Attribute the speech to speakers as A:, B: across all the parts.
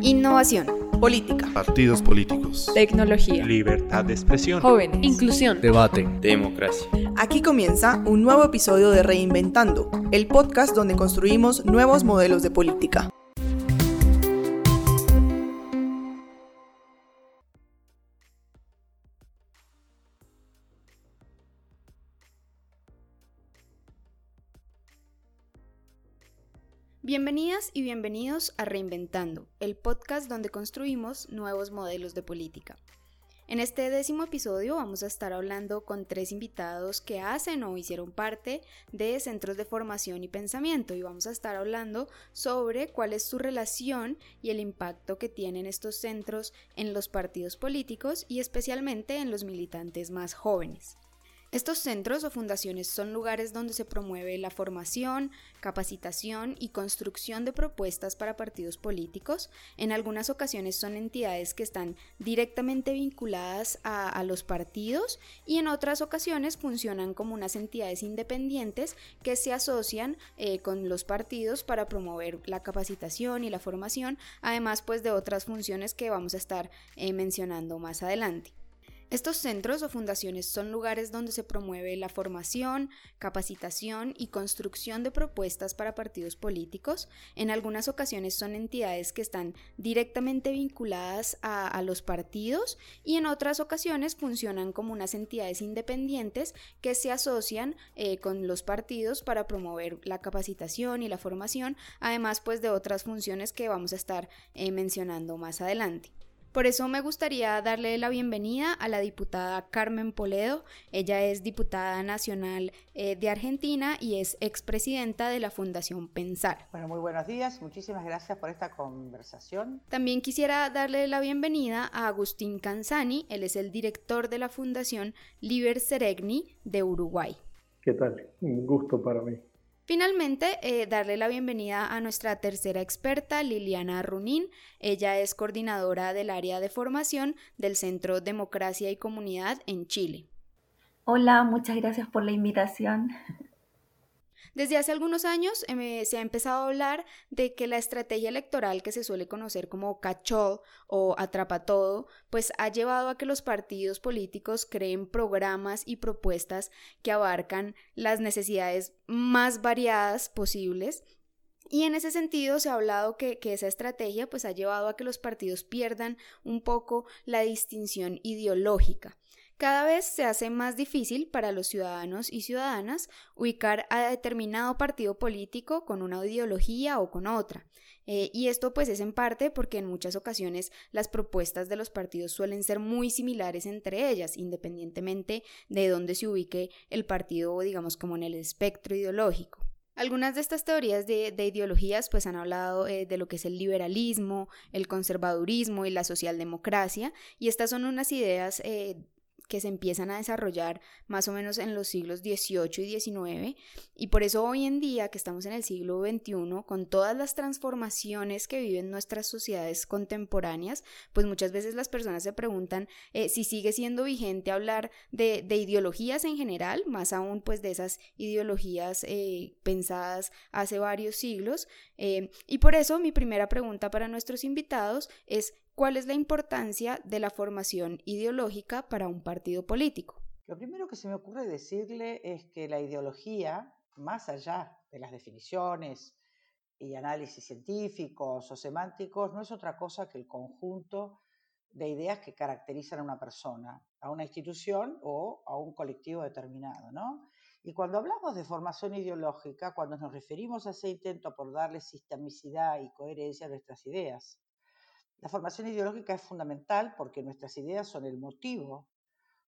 A: Innovación.
B: Política.
C: Partidos políticos.
A: Tecnología.
D: Libertad de expresión.
A: Jóvenes. Inclusión.
C: Debate.
D: Democracia.
B: Aquí comienza un nuevo episodio de Reinventando, el podcast donde construimos nuevos modelos de política.
A: Bienvenidas y bienvenidos a Reinventando, el podcast donde construimos nuevos modelos de política. En este décimo episodio vamos a estar hablando con tres invitados que hacen o hicieron parte de centros de formación y pensamiento y vamos a estar hablando sobre cuál es su relación y el impacto que tienen estos centros en los partidos políticos y especialmente en los militantes más jóvenes. Estos centros o fundaciones son lugares donde se promueve la formación, capacitación y construcción de propuestas para partidos políticos. En algunas ocasiones son entidades que están directamente vinculadas a, los partidos y en otras ocasiones funcionan como unas entidades independientes que se asocian eh, con los partidos para promover la capacitación y la formación, además pues de otras funciones que vamos a estar eh, mencionando más adelante. Estos centros o fundaciones son lugares donde se promueve la formación, capacitación y construcción de propuestas para partidos políticos. En algunas ocasiones son entidades que están directamente vinculadas a, los partidos y en otras ocasiones funcionan como unas entidades independientes que se asocian eh, con los partidos para promover la capacitación y la formación, además pues de otras funciones que vamos a estar eh, mencionando más adelante. Por eso me gustaría darle la bienvenida a la diputada Carmen Poledo. Ella es diputada nacional eh, de Argentina y es expresidenta de la Fundación Pensar.
E: Bueno, muy buenos días. Muchísimas gracias por esta conversación.
A: También quisiera darle la bienvenida a Agustín Canzani. Él es el director de la Fundación Liber Seregni de Uruguay.
F: ¿Qué tal? Un gusto para mí.
A: Finalmente, eh, darle la bienvenida a nuestra tercera experta, Liliana Runín. Ella es coordinadora del área de formación del Centro Democracia y Comunidad en Chile.
G: Hola, muchas gracias por la invitación.
A: Desde hace algunos años eh, se ha empezado a hablar de que la estrategia electoral que se suele conocer como cachol o atrapa todo, pues ha llevado a que los partidos políticos creen programas y propuestas que abarcan las necesidades más variadas posibles y en ese sentido se ha hablado que, que, esa estrategia pues ha llevado a que los partidos pierdan un poco la distinción ideológica. Cada vez se hace más difícil para los ciudadanos y ciudadanas ubicar a determinado partido político con una ideología o con otra. Eh, y esto pues es en parte porque en muchas ocasiones las propuestas de los partidos suelen ser muy similares entre ellas, independientemente de dónde se ubique el partido, digamos, como en el espectro ideológico. Algunas de estas teorías de, ideologías pues han hablado eh, de lo que es el liberalismo, el conservadurismo y la socialdemocracia, y estas son unas ideas eh, que se empiezan a desarrollar más o menos en los siglos XVIII y XIX y por eso hoy en día que estamos en el siglo XXI con todas las transformaciones que viven nuestras sociedades contemporáneas pues muchas veces las personas se preguntan eh, si sigue siendo vigente hablar de, ideologías en general más aún pues de esas ideologías eh, pensadas hace varios siglos eh, y por eso mi primera pregunta para nuestros invitados es ¿Cuál es la importancia de la formación ideológica para un partido político?
E: Lo primero que se me ocurre decirle es que la ideología, más allá de las definiciones y análisis científicos o semánticos, no es otra cosa que el conjunto de ideas que caracterizan a una persona, a una institución o a un colectivo determinado, ¿no? Y cuando hablamos de formación ideológica, cuando nos referimos a ese intento por darle sistemicidad y coherencia a nuestras ideas, la formación ideológica es fundamental porque nuestras ideas son el motivo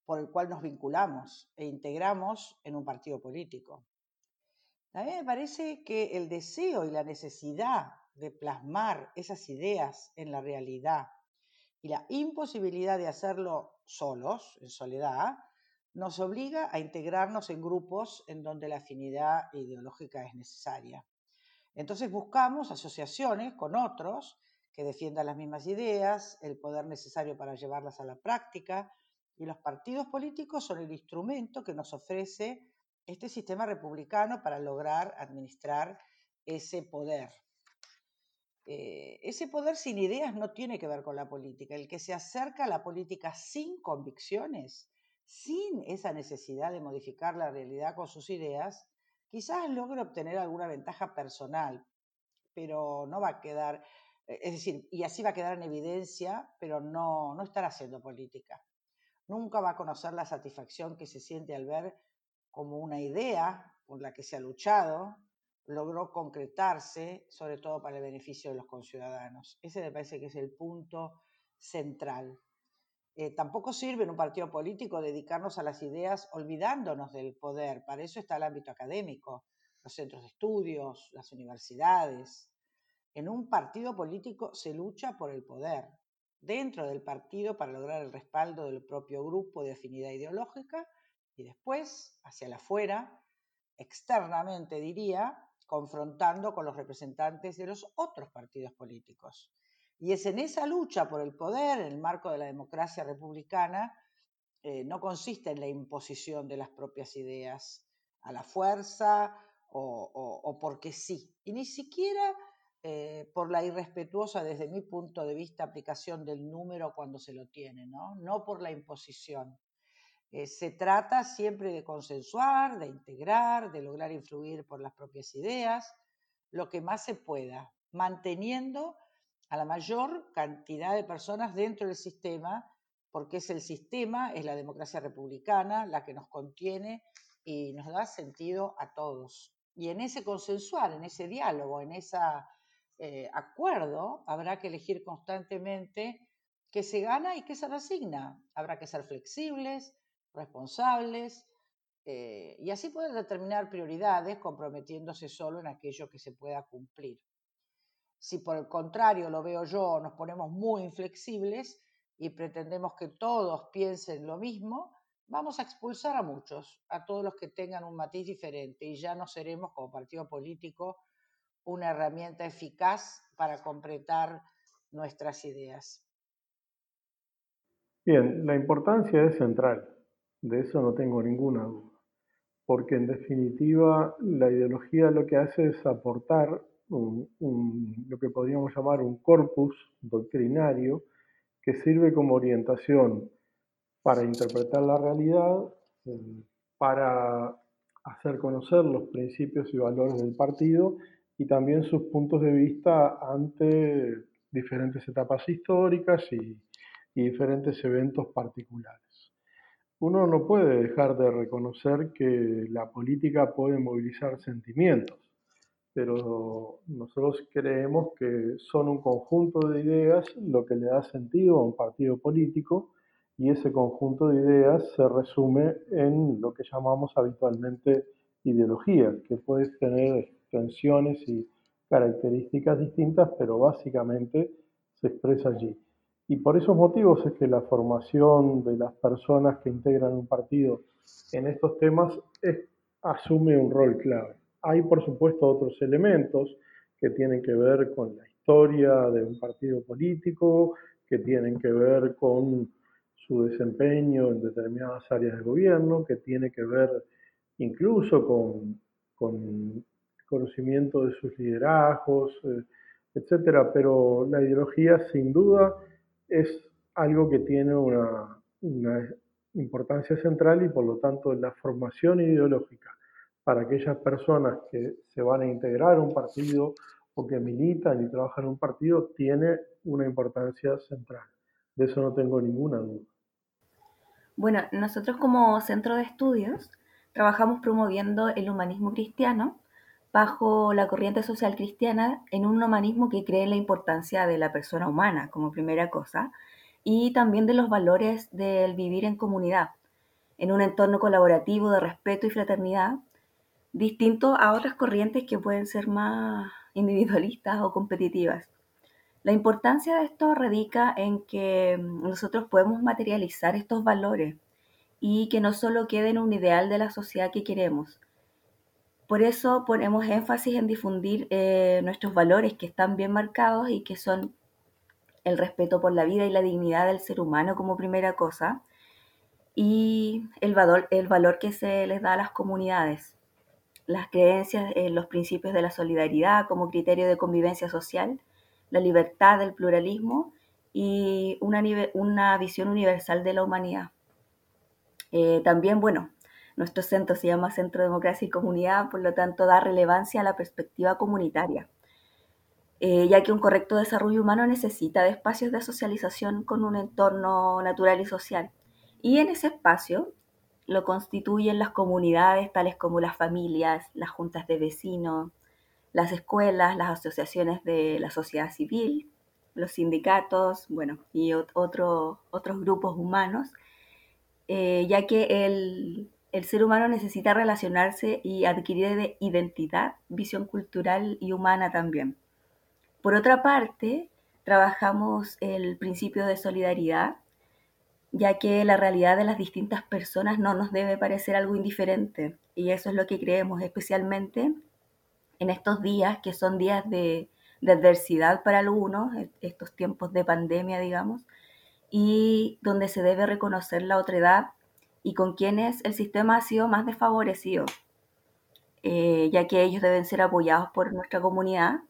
E: por el cual nos vinculamos e integramos en un partido político. A mí me parece que el deseo y la necesidad de plasmar esas ideas en la realidad y la imposibilidad de hacerlo solos, en soledad, nos obliga a integrarnos en grupos en donde la afinidad ideológica es necesaria. Entonces buscamos asociaciones con otros que defiendan las mismas ideas, el poder necesario para llevarlas a la práctica, y los partidos políticos son el instrumento que nos ofrece este sistema republicano para lograr administrar ese poder. Eh, ese poder sin ideas no tiene que ver con la política. El que se acerca a la política sin convicciones, sin esa necesidad de modificar la realidad con sus ideas, quizás logre obtener alguna ventaja personal, pero no va a quedar, es decir, y así va a quedar en evidencia, pero no, no estará haciendo política. Nunca va a conocer la satisfacción que se siente al ver como una idea por la que se ha luchado, logró concretarse, sobre todo para el beneficio de los conciudadanos. Ese me parece que es el punto central. Eh, tampoco sirve en un partido político dedicarnos a las ideas olvidándonos del poder. Para eso está el ámbito académico, los centros de estudios, las universidades. En un partido político se lucha por el poder, dentro del partido para lograr el respaldo del propio grupo de afinidad ideológica y después, hacia el afuera, externamente diría, confrontando con los representantes de los otros partidos políticos. Y es en esa lucha por el poder, en el marco de la democracia republicana, eh, no consiste en la imposición de las propias ideas a la fuerza o, porque sí, y ni siquiera eh, por la irrespetuosa, desde mi punto de vista, aplicación del número cuando se lo tiene, no, no por la imposición. Eh, se trata siempre de consensuar, de integrar, de lograr influir por las propias ideas, lo que más se pueda, manteniendo a la mayor cantidad de personas dentro del sistema, porque es el sistema, es la democracia republicana la que nos contiene y nos da sentido a todos. Y en ese consensuar, en ese diálogo, en ese eh, acuerdo, habrá que elegir constantemente qué se gana y qué se resigna. Habrá que ser flexibles, responsables, eh, y así poder determinar prioridades comprometiéndose solo en aquello que se pueda cumplir. Si por el contrario lo veo yo, nos ponemos muy inflexibles y pretendemos que todos piensen lo mismo, vamos a expulsar a muchos, a todos los que tengan un matiz diferente y ya no seremos como partido político una herramienta eficaz para completar nuestras ideas.
F: Bien, la importancia es central. De eso no tengo ninguna duda, porque en definitiva la ideología lo que hace es aportar lo que podríamos llamar un corpus doctrinario que sirve como orientación para interpretar la realidad, eh, para hacer conocer los principios y valores del partido y también sus puntos de vista ante diferentes etapas históricas y diferentes eventos particulares. Uno no puede dejar de reconocer que la política puede movilizar sentimientos, pero nosotros creemos que son un conjunto de ideas lo que le da sentido a un partido político y ese conjunto de ideas se resume en lo que llamamos habitualmente ideología, que puede tener extensiones y características distintas, pero básicamente se expresa allí. Y por esos motivos es que la formación de las personas que integran un partido en estos temas asume un rol clave. Hay, por supuesto, otros elementos que tienen que ver con la historia de un partido político, que tienen que ver con su desempeño en determinadas áreas de gobierno, que tiene que ver incluso con conocimiento de sus liderazgos, eh, etcétera. Pero la ideología, sin duda, es algo que tiene una, importancia central y por lo tanto la formación ideológica para aquellas personas que se van a integrar a un partido o que militan y trabajan en un partido tiene una importancia central. De eso no tengo ninguna duda.
G: Bueno, nosotros como centro de estudios trabajamos promoviendo el humanismo cristiano bajo la corriente social cristiana en un humanismo que cree en la importancia de la persona humana como primera cosa y también de los valores del vivir en comunidad, en un entorno colaborativo de respeto y fraternidad, distinto a otras corrientes que pueden ser más individualistas o competitivas. La importancia de esto radica en que nosotros podemos materializar estos valores y que no solo queden un ideal de la sociedad que queremos, por eso ponemos énfasis en difundir eh, nuestros valores que están bien marcados y que son el respeto por la vida y la dignidad del ser humano como primera cosa y el valor, el valor que se les da a las comunidades, las creencias en los principios de la solidaridad como criterio de convivencia social la libertad, el pluralismo y una, una visión universal de la humanidad. Eh, también, bueno, nuestro centro se llama Centro de Democracia y Comunidad, por lo tanto da relevancia a la perspectiva comunitaria, eh, ya que un correcto desarrollo humano necesita de espacios de socialización con un entorno natural y social. Y en ese espacio lo constituyen las comunidades, tales como las familias, las juntas de vecinos, las escuelas, las asociaciones de la sociedad civil, los sindicatos, bueno, y otros grupos humanos, eh, ya que el, el, ser humano necesita relacionarse y adquirir identidad, visión cultural y humana también. Por otra parte, trabajamos el principio de solidaridad, ya que la realidad de las distintas personas no nos debe parecer algo indiferente, y eso es lo que creemos, especialmente en estos días que son días de, adversidad para algunos, e, estos tiempos de pandemia, digamos, y donde se debe reconocer la otredad y con quienes el sistema ha sido más desfavorecido, eh, ya que ellos deben ser apoyados por nuestra comunidad.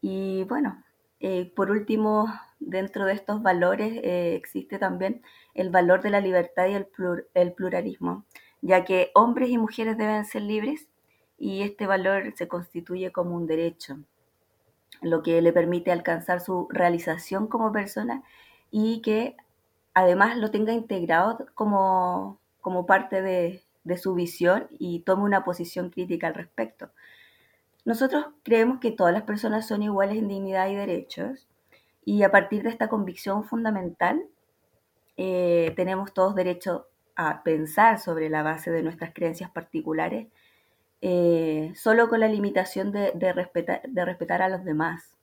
G: Y bueno, eh, por último, dentro de estos valores eh, existe también el valor de la libertad y el, el pluralismo, ya que hombres y mujeres deben ser libres y este valor se constituye como un derecho, lo que le permite alcanzar su realización como persona y que además lo tenga integrado como, como parte de, de su visión y tome una posición crítica al respecto. Nosotros creemos que todas las personas son iguales en dignidad y derechos y a partir de esta convicción fundamental eh, tenemos todos derecho a pensar sobre la base de nuestras creencias particulares eh, solo con la limitación de, respetar, de respetar a los demás.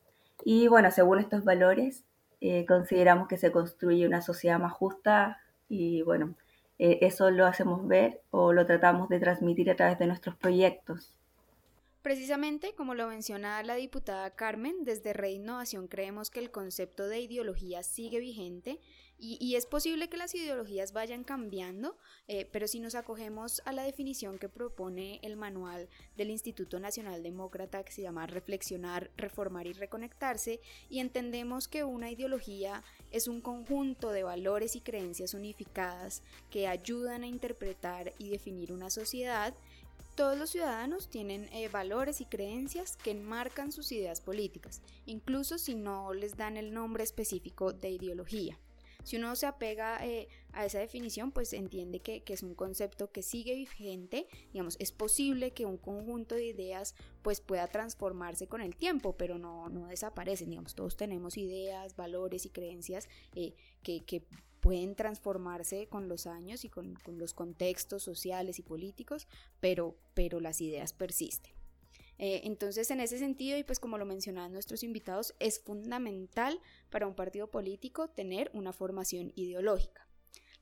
G: Y bueno, según estos valores, eh, consideramos que se construye una sociedad más justa y bueno, eh, eso lo hacemos ver o lo tratamos de transmitir a través de nuestros proyectos.
A: Precisamente, como lo menciona la diputada Carmen, desde Reinnovación creemos que el concepto de ideología sigue vigente y, es posible que las ideologías vayan cambiando, eh, pero si nos acogemos a la definición que propone el manual del Instituto Nacional Demócrata, que se llama Reflexionar, Reformar y Reconectarse, y entendemos que una ideología es un conjunto de valores y creencias unificadas que ayudan a interpretar y definir una sociedad, todos los ciudadanos tienen eh, valores y creencias que enmarcan sus ideas políticas, incluso si no les dan el nombre específico de ideología. Si uno se apega eh, a esa definición, pues entiende que, es un concepto que sigue vigente, digamos, es posible que un conjunto de ideas pues pueda transformarse con el tiempo, pero no, no desaparecen, digamos, todos tenemos ideas, valores y creencias eh, que, pueden transformarse con los años y con, con, los contextos sociales y políticos, pero, pero las ideas persisten. Eh, entonces, en ese sentido, y pues como lo mencionaban nuestros invitados, es fundamental para un partido político tener una formación ideológica.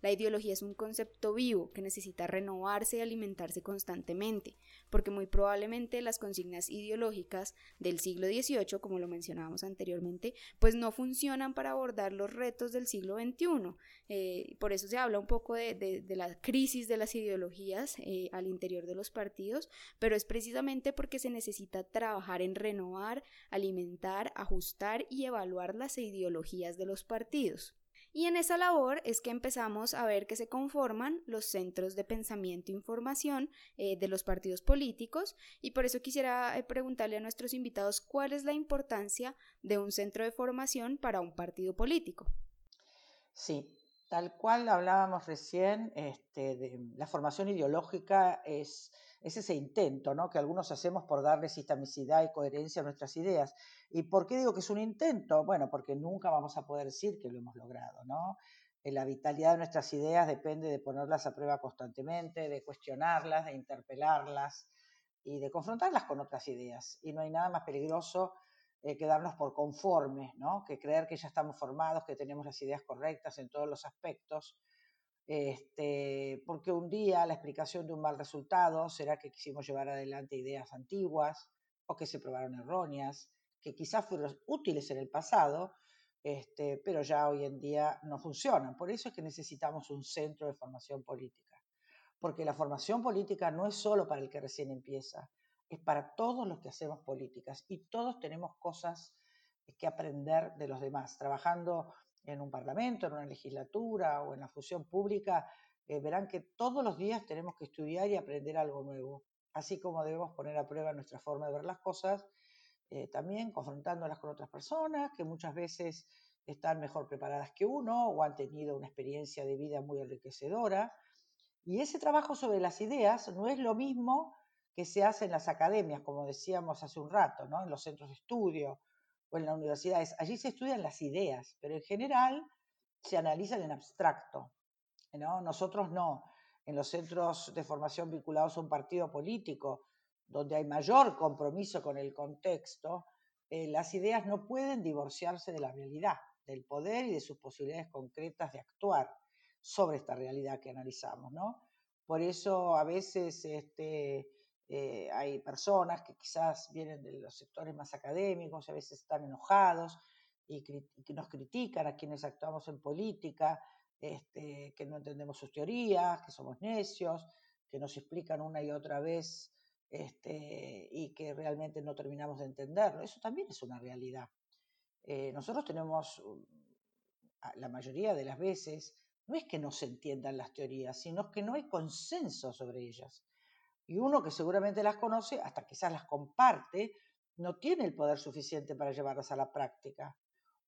A: La ideología es un concepto vivo que necesita renovarse y alimentarse constantemente, porque muy probablemente las consignas ideológicas del siglo XVIII, como lo mencionábamos anteriormente, pues no funcionan para abordar los retos del siglo XXI. Eh, por eso se habla un poco de, la crisis de las ideologías eh, al interior de los partidos, pero es precisamente porque se necesita trabajar en renovar, alimentar, ajustar y evaluar las ideologías de los partidos. Y en esa labor es que empezamos a ver que se conforman los centros de pensamiento e información eh, de los partidos políticos y por eso quisiera eh, preguntarle a nuestros invitados cuál es la importancia de un centro de formación para un partido político.
E: Sí, tal cual hablábamos recién, este, la formación ideológica es es ese intento ¿no? que algunos hacemos por darle sistemicidad y coherencia a nuestras ideas. ¿Y por qué digo que es un intento? Bueno, porque nunca vamos a poder decir que lo hemos logrado. ¿no? Eh, la vitalidad de nuestras ideas depende de ponerlas a prueba constantemente, de cuestionarlas, de interpelarlas y de confrontarlas con otras ideas. Y no hay nada más peligroso eh, que darnos por conformes, ¿no? que creer que ya estamos formados, que tenemos las ideas correctas en todos los aspectos este, porque un día la explicación de un mal resultado será que quisimos llevar adelante ideas antiguas o que se probaron erróneas, que quizás fueron útiles en el pasado, este, pero ya hoy en día no funcionan. Por eso es que necesitamos un centro de formación política, porque la formación política no es solo para el que recién empieza, es para todos los que hacemos políticas y todos tenemos cosas que aprender de los demás. Trabajando en un parlamento, en una legislatura o en la función pública, eh, verán que todos los días tenemos que estudiar y aprender algo nuevo, así como debemos poner a prueba nuestra forma de ver las cosas, eh, también confrontándolas con otras personas que muchas veces están mejor preparadas que uno o han tenido una experiencia de vida muy enriquecedora. Y ese trabajo sobre las ideas no es lo mismo que se hace en las academias, como decíamos hace un rato, ¿no? en los centros de estudio o en las universidades. Allí se estudian las ideas, pero en general se analizan en abstracto. ¿no? Nosotros no. En los centros de formación vinculados a un partido político, donde hay mayor compromiso con el contexto, eh, las ideas no pueden divorciarse de la realidad, del poder y de sus posibilidades concretas de actuar sobre esta realidad que analizamos. ¿no? Por eso a veces este, eh, hay personas que quizás vienen de los sectores más académicos, a veces están enojados y, nos critican a quienes actuamos en política, este, que no entendemos sus teorías, que somos necios, que nos explican una y otra vez este, y que realmente no terminamos de entenderlo. Eso también es una realidad. Eh, nosotros tenemos, la mayoría de las veces, no es que no se entiendan las teorías, sino que no hay consenso sobre ellas. Y uno que seguramente las conoce, hasta quizás las comparte, no tiene el poder suficiente para llevarlas a la práctica.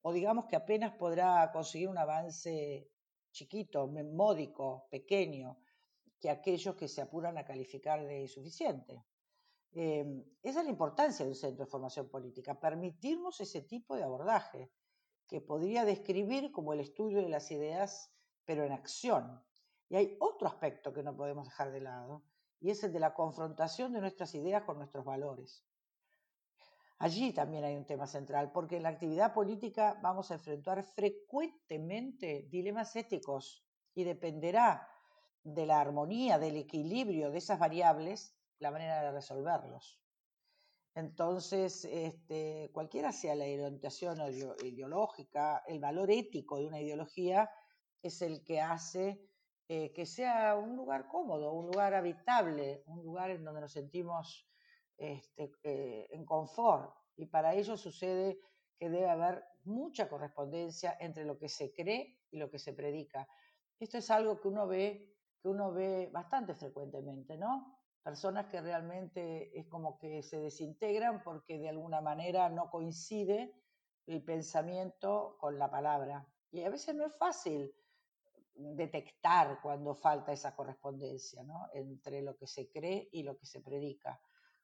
E: O digamos que apenas podrá conseguir un avance chiquito, módico, pequeño, que aquellos que se apuran a calificar de insuficiente. Em, esa es la importancia de un centro de formación política, permitirnos ese tipo de abordaje, que podría describir como el estudio de las ideas, pero en acción. Y hay otro aspecto que no podemos dejar de lado, y es el de la confrontación de nuestras ideas con nuestros valores. Allí también hay un tema central, porque en la actividad política vamos a enfrentar frecuentemente dilemas éticos y dependerá de la armonía, del equilibrio de esas variables, la manera de resolverlos. Entonces, este, cualquiera sea la orientación ideológica, el valor ético de una ideología es el que hace eh, que sea un lugar cómodo, un lugar habitable, un lugar en donde nos sentimos este, eh, en confort. Y para ello sucede que debe haber mucha correspondencia entre lo que se cree y lo que se predica. Esto es algo que uno ve, que uno ve bastante frecuentemente, ¿no? Personas que realmente es como que se desintegran porque de alguna manera no coincide el pensamiento con la palabra. Y a veces no es fácil detectar cuando falta esa correspondencia entre lo que se cree y lo que se predica.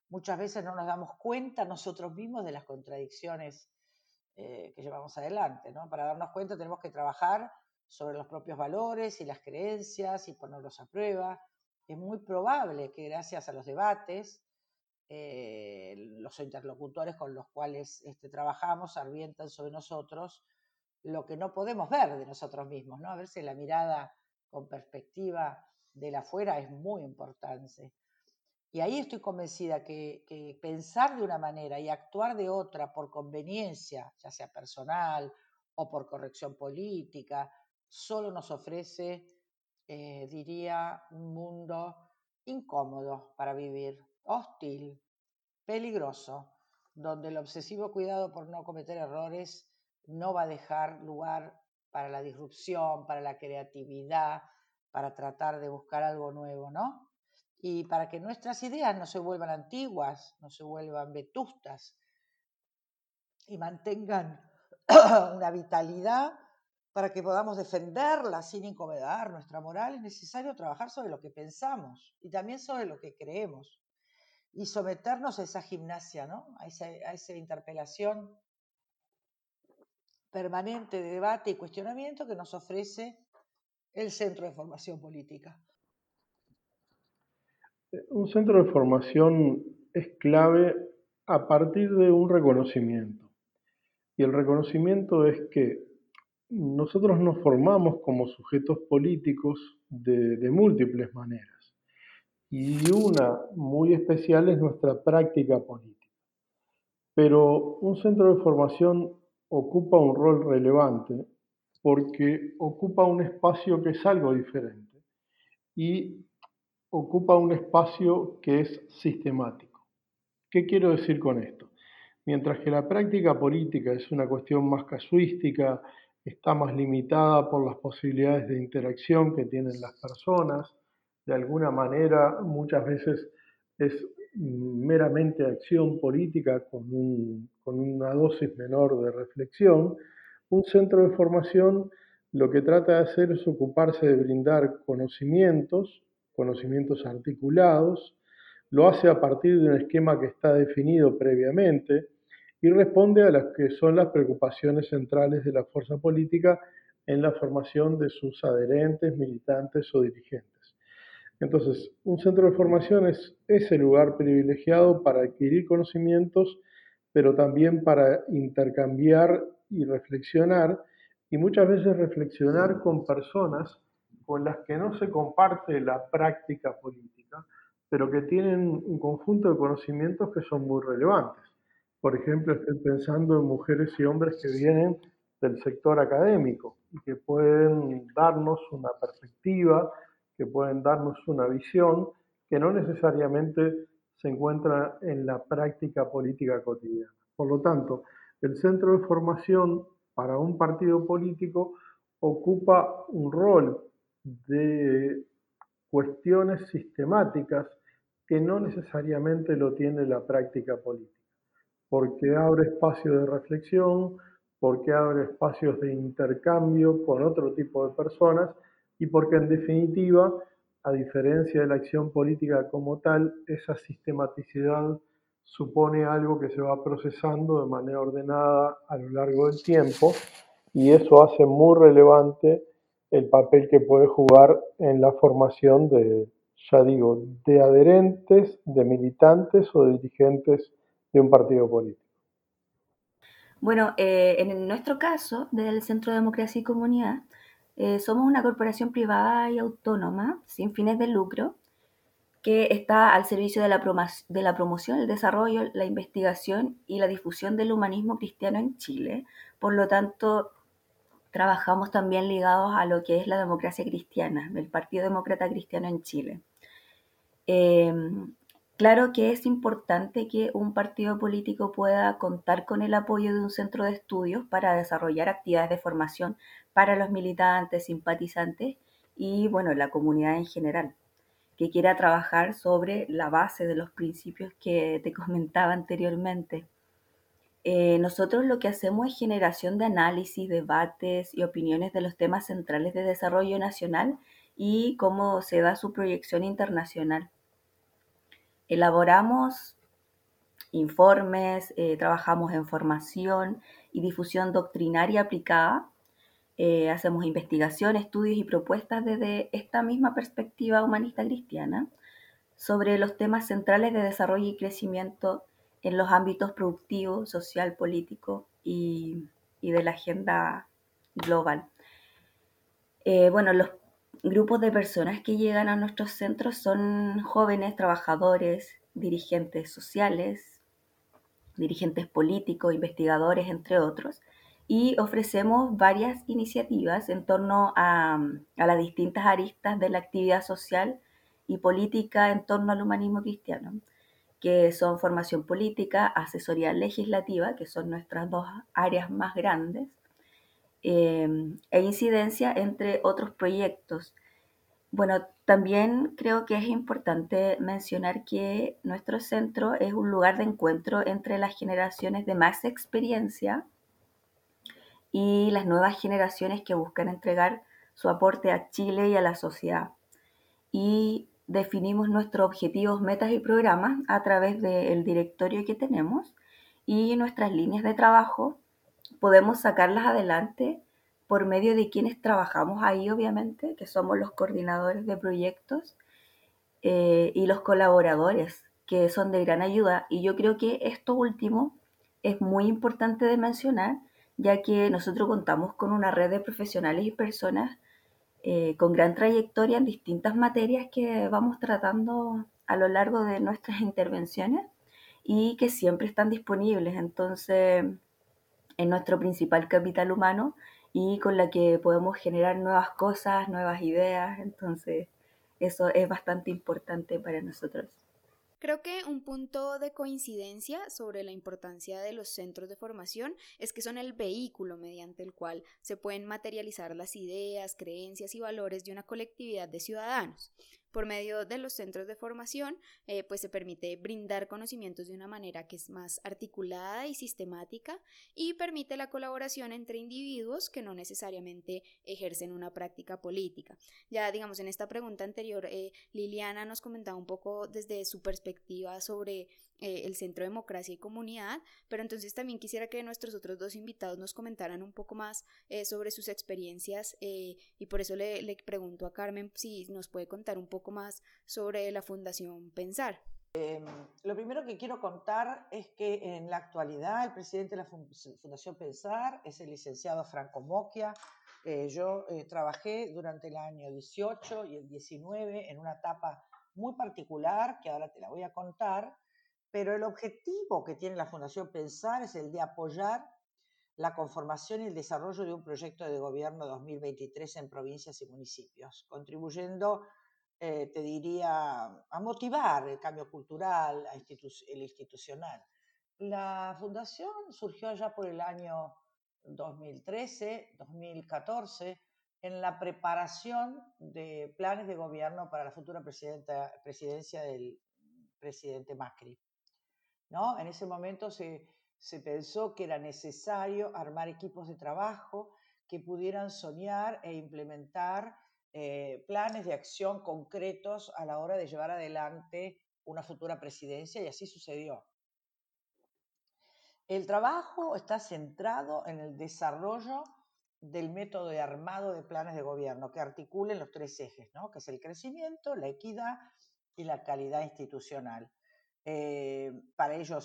E: Muchas veces no nos damos cuenta nosotros mismos de las contradicciones eh, que llevamos adelante. Para darnos cuenta tenemos que trabajar sobre los propios valores y las creencias y ponerlos a prueba. Es muy probable que gracias a los debates, eh, los interlocutores con los cuales este, trabajamos arbientan sobre nosotros lo que no podemos ver de nosotros mismos, ¿no? A ver si la mirada con perspectiva de la afuera es muy importante. Y ahí estoy convencida que, que, pensar de una manera y actuar de otra por conveniencia, ya sea personal o por corrección política, solo nos ofrece, eh, diría, un mundo incómodo para vivir, hostil, peligroso, donde el obsesivo cuidado por no cometer errores no va a dejar lugar para la disrupción, para la creatividad, para tratar de buscar algo nuevo, ¿no? Y para que nuestras ideas no se vuelvan antiguas, no se vuelvan vetustas y mantengan una vitalidad para que podamos defenderla sin incomodar nuestra moral, es necesario trabajar sobre lo que pensamos y también sobre lo que creemos y someternos a esa gimnasia, ¿no? a, esa, a esa interpelación permanente de debate y cuestionamiento que nos ofrece el Centro de Formación Política.
F: Un centro de formación es clave a partir de un reconocimiento. Y el reconocimiento es que nosotros nos formamos como sujetos políticos de, de múltiples maneras. Y una muy especial es nuestra práctica política. Pero un centro de formación ocupa un rol relevante porque ocupa un espacio que es algo diferente y ocupa un espacio que es sistemático. ¿Qué quiero decir con esto? Mientras que la práctica política es una cuestión más casuística, está más limitada por las posibilidades de interacción que tienen las personas, de alguna manera muchas veces es meramente acción política con, con una dosis menor de reflexión, un centro de formación lo que trata de hacer es ocuparse de brindar conocimientos, conocimientos articulados, lo hace a partir de un esquema que está definido previamente y responde a las que son las preocupaciones centrales de la fuerza política en la formación de sus adherentes, militantes o dirigentes. Entonces, un centro de formación es ese lugar privilegiado para adquirir conocimientos, pero también para intercambiar y reflexionar, y muchas veces reflexionar con personas con las que no se comparte la práctica política, pero que tienen un conjunto de conocimientos que son muy relevantes. Por ejemplo, estoy pensando en mujeres y hombres que vienen del sector académico y que pueden darnos una perspectiva, que pueden darnos una visión que no necesariamente se encuentra en la práctica política cotidiana. Por lo tanto, el centro de formación para un partido político ocupa un rol de cuestiones sistemáticas que no necesariamente lo tiene la práctica política, porque abre espacios de reflexión, porque abre espacios de intercambio con otro tipo de personas y porque en definitiva, a diferencia de la acción política como tal, esa sistematicidad supone algo que se va procesando de manera ordenada a lo largo del tiempo y eso hace muy relevante el papel que puede jugar en la formación de, ya digo, de adherentes, de militantes o de dirigentes de un partido político.
G: Bueno, eh, en nuestro caso, del Centro de Democracia y Comunidad, eh, somos una corporación privada y autónoma, sin fines de lucro, que está al servicio de la, de la promoción, el desarrollo, la investigación y la difusión del humanismo cristiano en Chile. Por lo tanto, trabajamos también ligados a lo que es la democracia cristiana, del Partido Demócrata Cristiano en Chile. Em, claro que es importante que un partido político pueda contar con el apoyo de un centro de estudios para desarrollar actividades de formación para los militantes, simpatizantes y, bueno, la comunidad en general que quiera trabajar sobre la base de los principios que te comentaba anteriormente. Eh, nosotros lo que hacemos es generación de análisis, debates y opiniones de los temas centrales de desarrollo nacional y cómo se da su proyección internacional. Elaboramos informes, eh, trabajamos en formación y difusión doctrinaria aplicada eh, hacemos investigación, estudios y propuestas desde esta misma perspectiva humanista cristiana sobre los temas centrales de desarrollo y crecimiento en los ámbitos productivo, social, político y, de la agenda global. Eh, bueno, los grupos de personas que llegan a nuestros centros son jóvenes, trabajadores, dirigentes sociales, dirigentes políticos, investigadores, entre otros, y ofrecemos varias iniciativas en torno a, las distintas aristas de la actividad social y política en torno al humanismo cristiano, que son formación política, asesoría legislativa, que son nuestras dos áreas más grandes, em, e incidencia entre otros proyectos. Bueno, también creo que es importante mencionar que nuestro centro es un lugar de encuentro entre las generaciones de más experiencia y las nuevas generaciones que buscan entregar su aporte a Chile y a la sociedad. Y definimos nuestros objetivos, metas y programas a través del directorio que tenemos y nuestras líneas de trabajo podemos sacarlas adelante por medio de quienes trabajamos ahí, obviamente, que somos los coordinadores de proyectos eh, y los colaboradores, que son de gran ayuda. Y yo creo que esto último es muy importante de mencionar, ya que nosotros contamos con una red de profesionales y personas eh, con gran trayectoria en distintas materias que vamos tratando a lo largo de nuestras intervenciones y que siempre están disponibles. Entonces, en nuestro principal capital humano y con la que podemos generar nuevas cosas, nuevas ideas. Entonces, eso es bastante importante para nosotros.
A: Creo que un punto de coincidencia sobre la importancia de los centros de formación es que son el vehículo mediante el cual se pueden materializar las ideas, creencias y valores de una colectividad de ciudadanos. Por medio de los centros de formación, eh, pues se permite brindar conocimientos de una manera que es más articulada y sistemática y permite la colaboración entre individuos que no necesariamente ejercen una práctica política. Ya digamos, en esta pregunta anterior, eh, Liliana nos comentaba un poco desde su perspectiva sobre eh, el Centro Democracia y Comunidad, pero entonces también quisiera que nuestros otros dos invitados nos comentaran un poco más eh, sobre sus experiencias eh, y por eso le, le, pregunto a Carmen si nos puede contar un poco más sobre la Fundación Pensar.
E: Eh, lo primero que quiero contar es que en la actualidad el presidente de la Fundación Pensar es el licenciado Franco Mocchia. yo trabajé durante el año 18 y el 19 en una etapa muy particular que ahora te la voy a contar, pero el objetivo que tiene la Fundación Pensar es el de apoyar la conformación y el desarrollo de un proyecto de gobierno 2023 en provincias y municipios, contribuyendo, eh, te diría, a motivar el cambio cultural, el institucional. La fundación surgió ya por el año 2013, 2014, en la preparación de planes de gobierno para la futura presidencia del presidente Macri. ¿No? En ese momento se, pensó que era necesario armar equipos de trabajo que pudieran soñar e implementar eh, planes de acción concretos a la hora de llevar adelante una futura presidencia y así sucedió. El trabajo está centrado en el desarrollo del método de armado de planes de gobierno que articulen los tres ejes, ¿no? que es el crecimiento, la equidad y la calidad institucional. Eh, para ello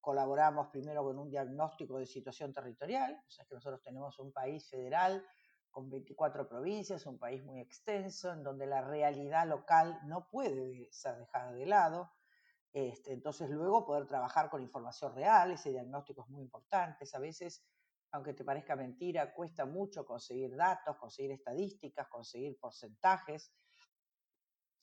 E: colaboramos primero con un diagnóstico de situación territorial, o sea que nosotros tenemos un país federal con 24 provincias, un país muy extenso, en donde la realidad local no puede ser dejada de lado. Este, entonces luego poder trabajar con información real, ese diagnóstico es muy importante. A veces, aunque te parezca mentira, cuesta mucho conseguir datos, conseguir estadísticas, conseguir porcentajes.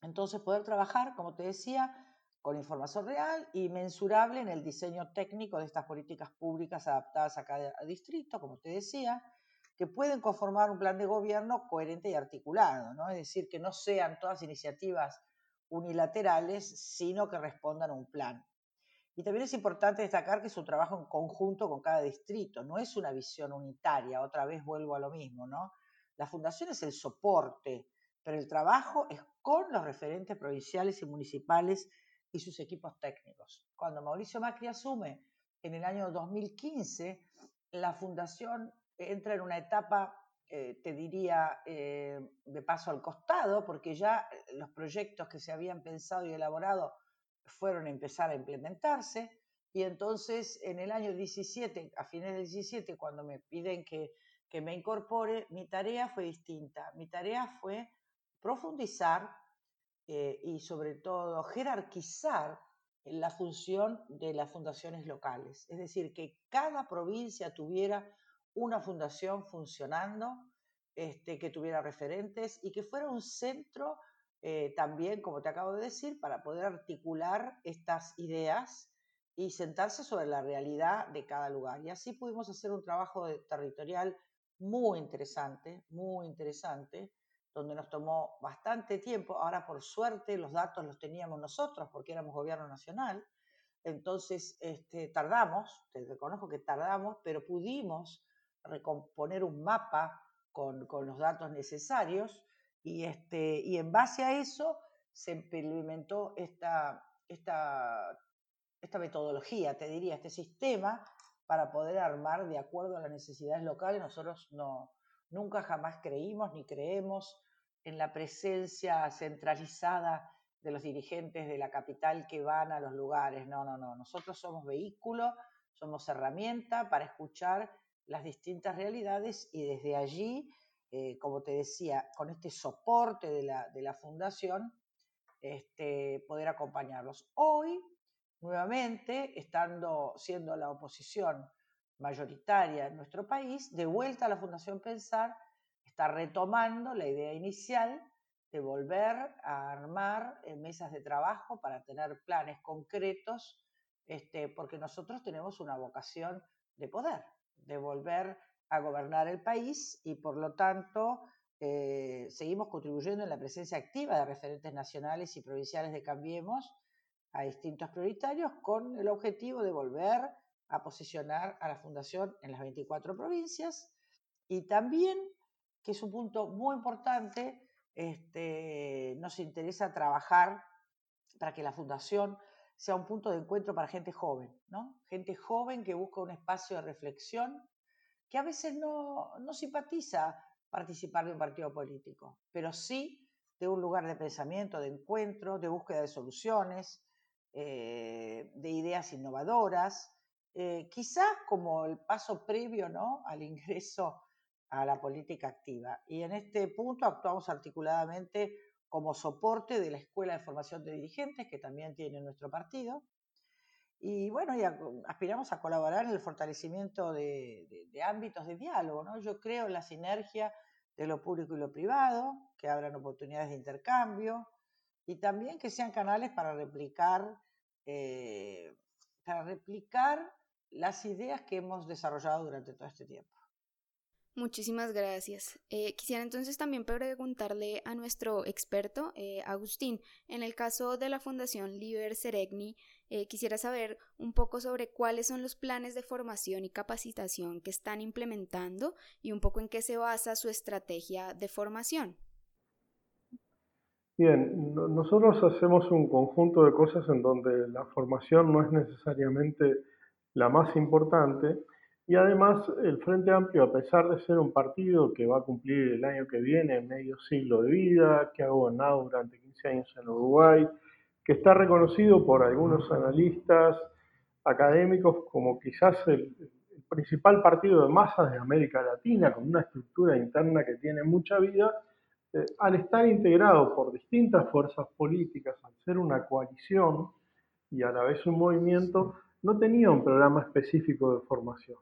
E: Entonces poder trabajar, como te decía, con información real y mensurable en el diseño técnico de estas políticas públicas adaptadas a cada distrito, como te decía, que pueden conformar un plan de gobierno coherente y articulado, ¿no? es decir, que no sean todas iniciativas unilaterales, sino que respondan a un plan. Y también es importante destacar que es un trabajo en conjunto con cada distrito, no es una visión unitaria, otra vez vuelvo a lo mismo, ¿no? La fundación es el soporte, pero el trabajo es con los referentes provinciales y municipales y sus equipos técnicos. Cuando Mauricio Macri asume en el año 2015, la fundación entra en una etapa, eh, te diría, eh, de paso al costado, porque ya eh, los proyectos que se habían pensado y elaborado fueron a empezar a implementarse. Y entonces en el año 17, a fines del 17, cuando me piden que, que me incorpore, mi tarea fue distinta. Mi tarea fue profundizar eh, y sobre todo jerarquizar la función de las fundaciones locales. Es decir, que cada provincia tuviera una fundación funcionando, este, que tuviera referentes y que fuera un centro eh, también, como te acabo de decir, para poder articular estas ideas y sentarse sobre la realidad de cada lugar. Y así pudimos hacer un trabajo territorial muy interesante, muy interesante, donde nos tomó bastante tiempo. Ahora, por suerte, los datos los teníamos nosotros porque éramos gobierno nacional. Entonces, este, tardamos, te reconozco que tardamos, pero pudimos recomponer un mapa con, con los datos necesarios y, este, y en base a eso se implementó esta, esta, esta metodología, te diría, este sistema para poder armar de acuerdo a las necesidades locales. Nosotros no, nunca jamás creímos ni creemos en la presencia centralizada de los dirigentes de la capital que van a los lugares. No, no, no. Nosotros somos vehículo, somos herramienta para escuchar las distintas realidades y desde allí, eh, como te decía, con este soporte de la, de la fundación, este, poder acompañarlos. Hoy, nuevamente, estando siendo la oposición mayoritaria en nuestro país, de vuelta a la Fundación Pensar, está retomando la idea inicial de volver a armar eh, mesas de trabajo para tener planes concretos, este, porque nosotros tenemos una vocación de poder, de volver a gobernar el país y por lo tanto eh, seguimos contribuyendo en la presencia activa de referentes nacionales y provinciales de Cambiemos a distintos prioritarios con el objetivo de volver a posicionar a la Fundación en las 24 provincias y también, que es un punto muy importante, este, nos interesa trabajar para que la Fundación sea un punto de encuentro para gente joven, ¿no? Gente joven que busca un espacio de reflexión, que a veces no, no simpatiza participar de un partido político, pero sí de un lugar de pensamiento, de encuentro, de búsqueda de soluciones, eh, de ideas innovadoras, eh, quizás como el paso previo ¿no? al ingreso a la política activa. Y en este punto actuamos articuladamente como soporte de la Escuela de Formación de Dirigentes, que también tiene nuestro partido. Y bueno, aspiramos a colaborar en el fortalecimiento de, ámbitos de diálogo. ¿no? Yo creo en la sinergia de lo público y lo privado, que abran oportunidades de intercambio y también que sean canales para replicar, eh, para replicar las ideas que hemos desarrollado durante todo este tiempo.
A: Muchísimas gracias. Eh, quisiera entonces también preguntarle a nuestro experto, eh, Agustín, en el caso de la Fundación Liber Seregni, eh, quisiera saber un poco sobre cuáles son los planes de formación y capacitación que están implementando y un poco en qué se basa su estrategia de formación.
F: Bien, nosotros hacemos un conjunto de cosas en donde la formación no es necesariamente la más importante, y además, el Frente Amplio, a pesar de ser un partido que va a cumplir el año que viene medio siglo de vida, que ha gobernado durante 15 años en Uruguay, que está reconocido por algunos analistas académicos como quizás el, principal partido de masas de América Latina, con una estructura interna que tiene mucha vida, eh, al estar integrado por distintas fuerzas políticas, al ser una coalición y a la vez un movimiento, no tenía un programa específico de formación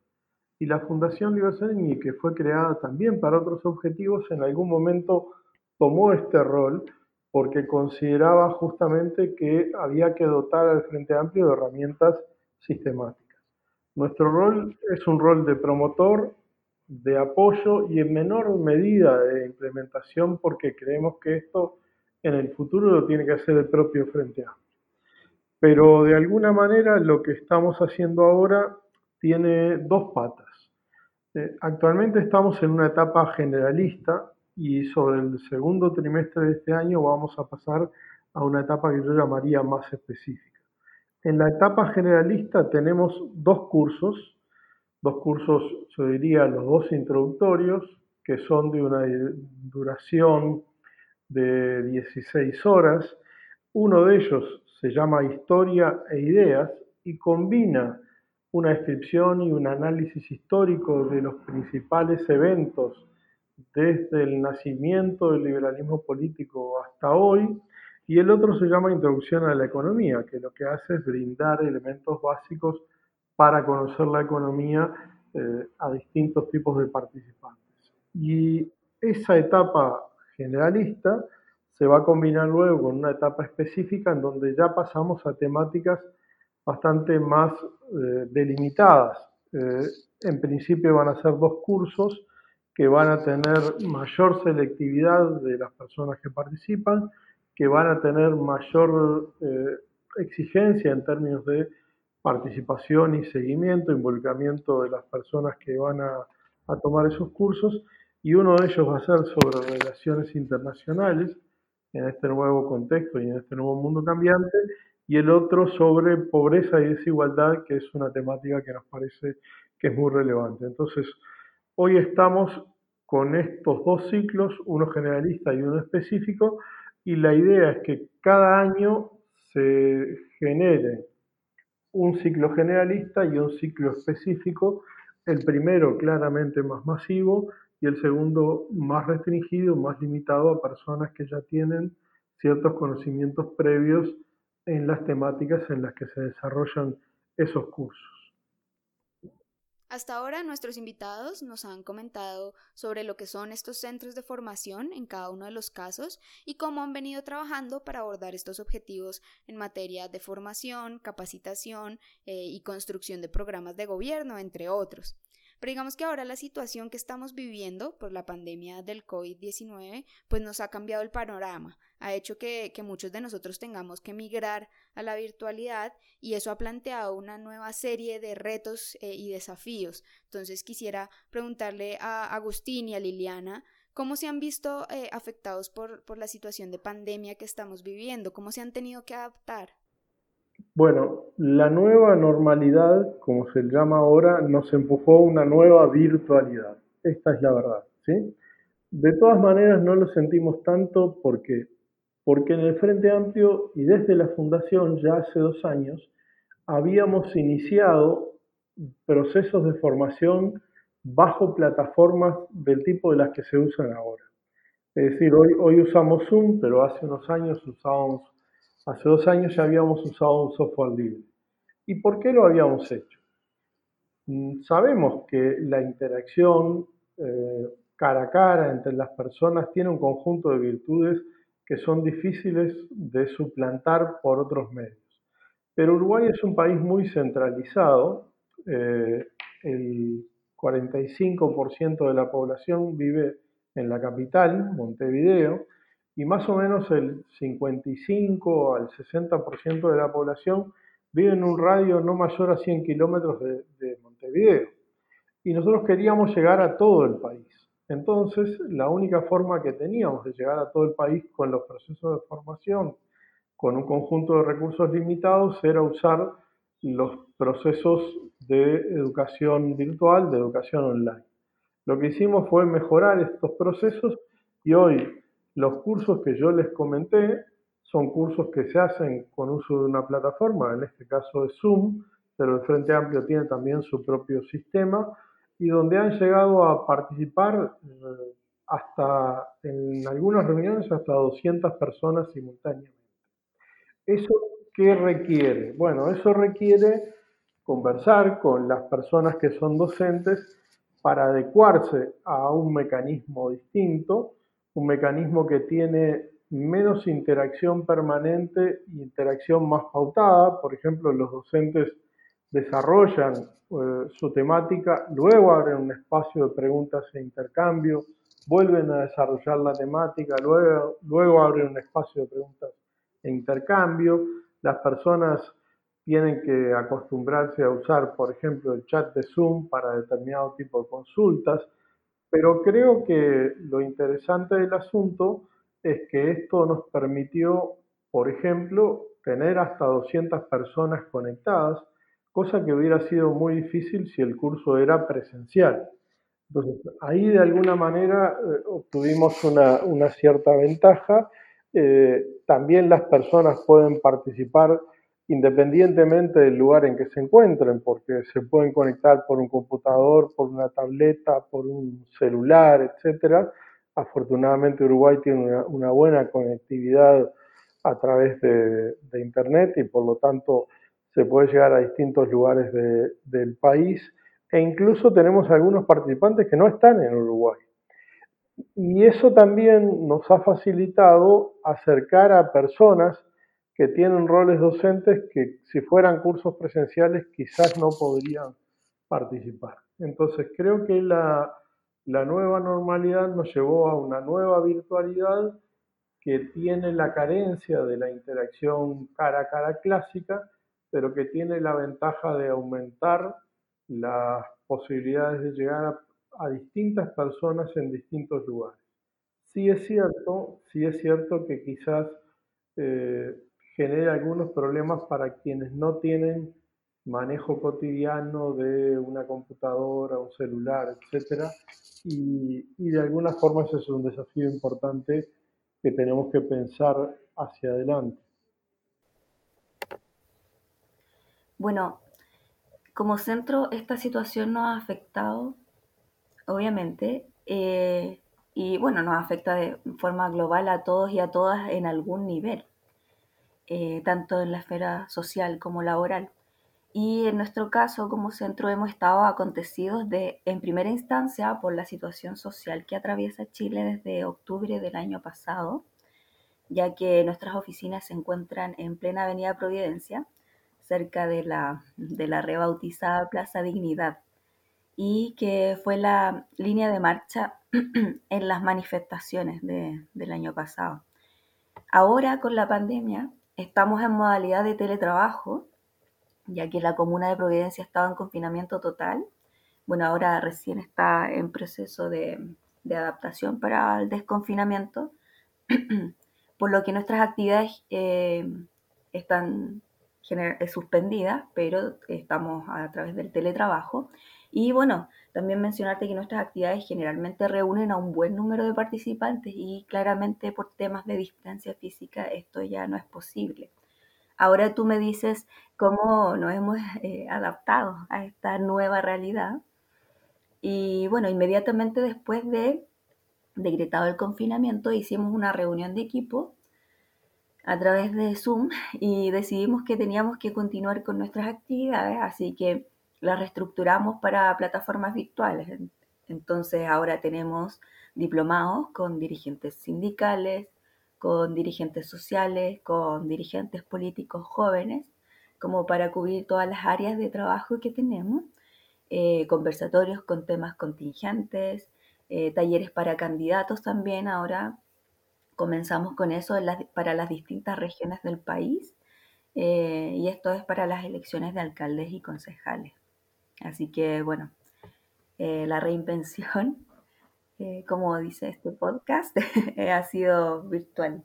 F: y la Fundación Liberserini, que fue creada también para otros objetivos, en algún momento tomó este rol porque consideraba justamente que había que dotar al Frente Amplio de herramientas sistemáticas. Nuestro rol es un rol de promotor, de apoyo y en menor medida de implementación porque creemos que esto en el futuro lo tiene que hacer el propio Frente Amplio. Pero de alguna manera lo que estamos haciendo ahora tiene dos patas. Eh, actualmente estamos en una etapa generalista y sobre el segundo trimestre de este año vamos a pasar a una etapa que yo llamaría más específica. En la etapa generalista tenemos dos cursos, dos cursos, yo diría los dos introductorios, que son de una duración de 16 horas. Uno de ellos se llama Historia e Ideas y combina una descripción y un análisis histórico de los principales eventos desde el nacimiento del liberalismo político hasta hoy, y el otro se llama Introducción a la Economía, que lo que hace es brindar elementos básicos para conocer la economía eh, a distintos tipos de participantes. Y esa etapa generalista se va a combinar luego con una etapa específica en donde ya pasamos a temáticas bastante más eh, delimitadas. Eh, en principio van a ser dos cursos que van a tener mayor selectividad de las personas que participan, que van a tener mayor eh, exigencia en términos de participación y seguimiento, involucramiento de las personas que van a, a tomar esos cursos, y uno de ellos va a ser sobre relaciones internacionales en este nuevo contexto y en este nuevo mundo cambiante, y el otro sobre pobreza y desigualdad, que es una temática que nos parece que es muy relevante. Entonces, hoy estamos con estos dos ciclos, uno generalista y uno específico, y la idea es que cada año se genere un ciclo generalista y un ciclo específico, el primero claramente más masivo y el segundo más restringido, más limitado a personas que ya tienen ciertos conocimientos previos en las temáticas en las que se desarrollan esos cursos.
A: Hasta ahora nuestros invitados nos han comentado sobre lo que son estos centros de formación en cada uno de los casos y cómo han venido trabajando para abordar estos objetivos en materia de formación, capacitación eh, y construcción de programas de gobierno, entre otros. Pero digamos que ahora la situación que estamos viviendo por la pandemia del COVID-19 pues nos ha cambiado el panorama, ha hecho que, muchos de nosotros tengamos que migrar a la virtualidad y eso ha planteado una nueva serie de retos eh, y desafíos. Entonces quisiera preguntarle a Agustín y a Liliana cómo se han visto eh, afectados por, por la situación de pandemia que estamos viviendo, cómo se han tenido que adaptar.
F: Bueno, la nueva normalidad, como se llama ahora, nos empujó a una nueva virtualidad. Esta es la verdad, ¿sí? De todas maneras, no lo sentimos tanto porque, porque en el Frente Amplio y desde la Fundación ya hace dos años habíamos iniciado procesos de formación bajo plataformas del tipo de las que se usan ahora. Es decir, hoy, hoy usamos Zoom, pero hace unos años usábamos Hace dos años ya habíamos usado un software libre. ¿Y por qué lo habíamos hecho? Mm, sabemos que la interacción eh, cara a cara entre las personas tiene un conjunto de virtudes que son difíciles de suplantar por otros medios. Pero Uruguay es un país muy centralizado. Eh, el 45% de la población vive en la capital, Montevideo, y más o menos el 55 al 60% de la población vive en un radio no mayor a 100 kilómetros de, Montevideo. Y nosotros queríamos llegar a todo el país. Entonces, la única forma que teníamos de llegar a todo el país con los procesos de formación, con un conjunto de recursos limitados, era usar los procesos de educación virtual, de educación online. Lo que hicimos fue mejorar estos procesos y hoy los cursos que yo les comenté son cursos que se hacen con uso de una plataforma, en este caso es Zoom, pero el Frente Amplio tiene también su propio sistema y donde han llegado a participar eh, hasta en algunas reuniones hasta 200 personas simultáneamente. ¿Eso qué requiere? Bueno, eso requiere conversar con las personas que son docentes para adecuarse a un mecanismo distinto un mecanismo que tiene menos interacción permanente e interacción más pautada. Por ejemplo, los docentes desarrollan eh, su temática, luego abren un espacio de preguntas e intercambio, vuelven a desarrollar la temática, luego, luego abren un espacio de preguntas e intercambio. Las personas tienen que acostumbrarse a usar, por ejemplo, el chat de Zoom para determinado tipo de consultas. Pero creo que lo interesante del asunto es que esto nos permitió, por ejemplo, tener hasta 200 personas conectadas, cosa que hubiera sido muy difícil si el curso era presencial. Entonces, ahí de alguna manera eh, obtuvimos una, cierta ventaja. Eh, también las personas pueden participar independientemente del lugar en que se encuentren, porque se pueden conectar por un computador, por una tableta, por un celular, etc. Afortunadamente Uruguay tiene una, buena conectividad a través de, Internet y por lo tanto se puede llegar a distintos lugares del país e incluso tenemos algunos participantes que no están en Uruguay. Y eso también nos ha facilitado acercar a personas que tienen roles docentes que si fueran cursos presenciales quizás no podrían participar. Entonces creo que la, nueva normalidad nos llevó a una nueva virtualidad que tiene la carencia de la interacción cara a cara clásica, pero que tiene la ventaja de aumentar las posibilidades de llegar a, distintas personas en distintos lugares. Sí es cierto, sí es cierto que quizás eh, genera algunos problemas para quienes no tienen manejo cotidiano de una computadora, un celular, etc. Y, de alguna forma ese es un desafío importante que tenemos que pensar hacia adelante.
G: Bueno, como centro esta situación nos ha afectado, obviamente, eh, y bueno, nos afecta de forma global a todos y a todas en algún nivel. Eh, tanto en la esfera social como laboral. Y en nuestro caso, como centro, hemos estado acontecidos de, en primera instancia por la situación social que atraviesa Chile desde octubre del año pasado, ya que nuestras oficinas se encuentran en plena Avenida Providencia, cerca de la, de la rebautizada Plaza Dignidad, y que fue la línea de marcha en las manifestaciones del año pasado. Ahora, con la pandemia, estamos en modalidad de teletrabajo, ya que la comuna de Providencia estaba en confinamiento total. Bueno, ahora recién está en proceso de, adaptación para el desconfinamiento, por lo que nuestras actividades eh, están eh, suspendidas, pero estamos a través del teletrabajo. Y bueno, también mencionarte que nuestras actividades generalmente reúnen a un buen número de participantes y claramente por temas de distancia física esto ya no es posible. Ahora tú me dices cómo nos hemos eh, adaptado a esta nueva realidad. Y bueno, inmediatamente después de decretado el confinamiento hicimos una reunión de equipo a través de Zoom y decidimos que teníamos que continuar con nuestras actividades, así que la reestructuramos para plataformas virtuales. Entonces ahora tenemos diplomados con dirigentes sindicales, con dirigentes sociales, con dirigentes políticos jóvenes, como para cubrir todas las áreas de trabajo que tenemos, eh, conversatorios con temas contingentes, eh, talleres para candidatos también. Ahora comenzamos con eso para las distintas regiones del país eh, y esto es para las elecciones de alcaldes y concejales. Así que bueno, la reinvención, eh, como dice este podcast, ha sido virtual.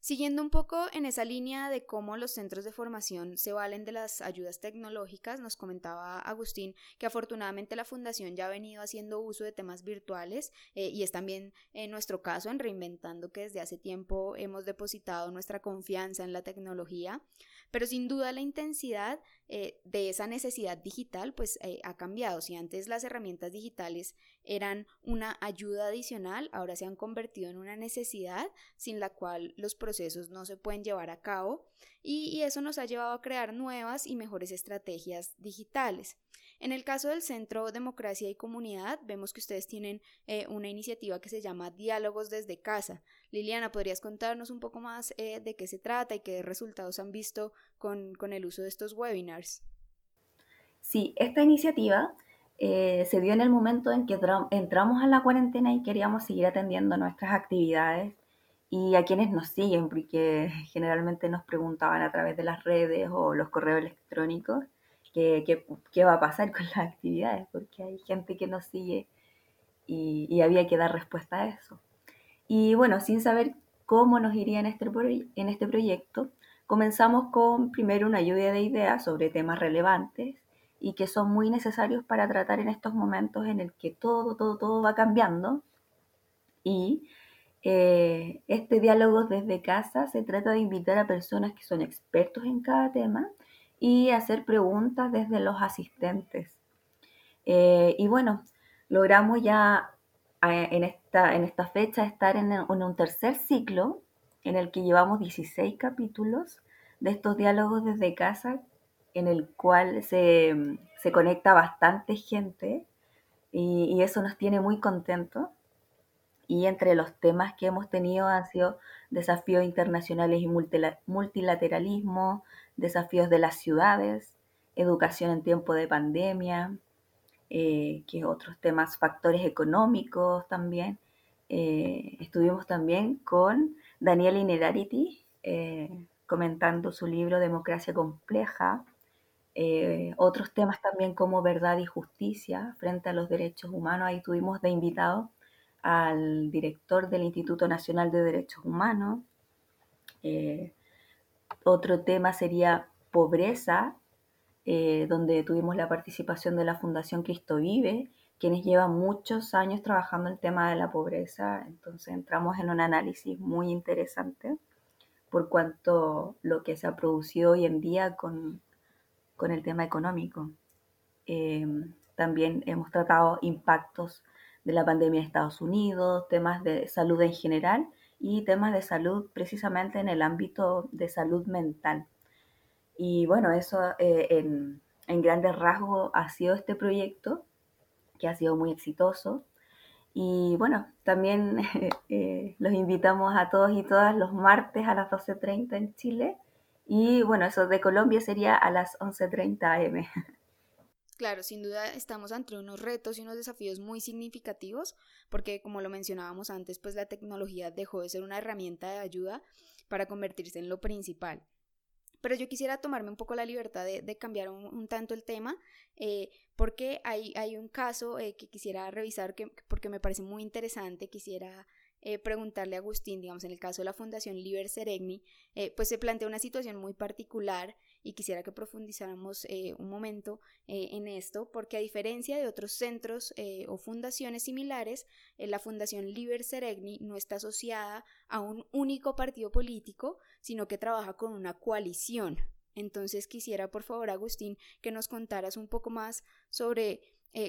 A: Siguiendo un poco en esa línea de cómo los centros de formación se valen de las ayudas tecnológicas, nos comentaba Agustín que afortunadamente la Fundación ya ha venido haciendo uso de temas virtuales eh, y es también en nuestro caso en Reinventando que desde hace tiempo hemos depositado nuestra confianza en la tecnología. Pero sin duda la intensidad eh, de esa necesidad digital pues eh, ha cambiado. Si antes las herramientas digitales eran una ayuda adicional, ahora se han convertido en una necesidad sin la cual los procesos no se pueden llevar a cabo y eso nos ha llevado a crear nuevas y mejores estrategias digitales. En el caso del Centro Democracia y Comunidad, vemos que ustedes tienen eh, una iniciativa que se llama Diálogos desde casa. Liliana, ¿podrías contarnos un poco más eh, de qué se trata y qué resultados han visto con, el uso de estos webinars?
G: Sí, esta iniciativa eh, se dio en el momento en que entramos a la cuarentena y queríamos seguir atendiendo nuestras actividades y a quienes nos siguen, porque generalmente nos preguntaban a través de las redes o los correos electrónicos qué, qué, va a pasar con las actividades, porque hay gente que nos sigue y, había que dar respuesta a eso. Y bueno, sin saber cómo nos iría en este, en este proyecto, comenzamos con primero una lluvia de ideas sobre temas relevantes y que son muy necesarios para tratar en estos momentos en el que todo, todo, todo va cambiando. Y eh, este diálogo desde casa se trata de invitar a personas que son expertos en cada tema y hacer preguntas desde los asistentes. Eh, y bueno, logramos ya en, esta, en esta fecha estar en, un tercer ciclo en el que llevamos 16 capítulos de estos diálogos desde casa, en el cual se, conecta bastante gente y, y, eso nos tiene muy contentos. Y entre los temas que hemos tenido han sido desafíos internacionales y multilateralismo, desafíos de las ciudades, educación en tiempo de pandemia, eh, que otros temas, factores económicos también. Eh, estuvimos también con Daniel Inerarity eh, comentando su libro Democracia Compleja, otros temas también como verdad y justicia frente a los derechos humanos. Ahí tuvimos de invitado al director del Instituto Nacional de Derechos Humanos, otro tema sería pobreza, eh, donde tuvimos la participación de la Fundación Cristo Vive, quienes llevan muchos años trabajando el tema de la pobreza. Entonces entramos en un análisis muy interesante por cuanto lo que se ha producido hoy en día con, el tema económico. Eh, también hemos tratado impactos de la pandemia en Estados Unidos, temas de salud en general y temas de salud precisamente en el ámbito de salud mental. Y bueno, eso eh, en, en grandes rasgos ha sido este proyecto, que ha sido muy exitoso. Y bueno, también eh, los invitamos a todos y todas los martes a las 12.30 en Chile. Y bueno, eso de Colombia sería a las 11.30 am.
A: Claro, sin duda estamos ante unos retos y unos desafíos muy significativos porque como lo mencionábamos antes, pues la tecnología dejó de ser una herramienta de ayuda para convertirse en lo principal. Pero yo quisiera tomarme un poco la libertad de, cambiar un, tanto el tema, eh, porque hay, un caso eh, que quisiera revisar que, porque me parece muy interesante, quisiera eh, preguntarle a Agustín, digamos, en el caso de la Fundación Liber Seregni, pues se plantea una situación muy particular y quisiera que profundizáramos eh, un momento eh, en esto, porque a diferencia de otros centros eh, o fundaciones similares, la Fundación Liber Seregni no está asociada a un único partido político, sino que trabaja con una coalición. Entonces quisiera, por favor, Agustín, que nos contaras un poco más sobre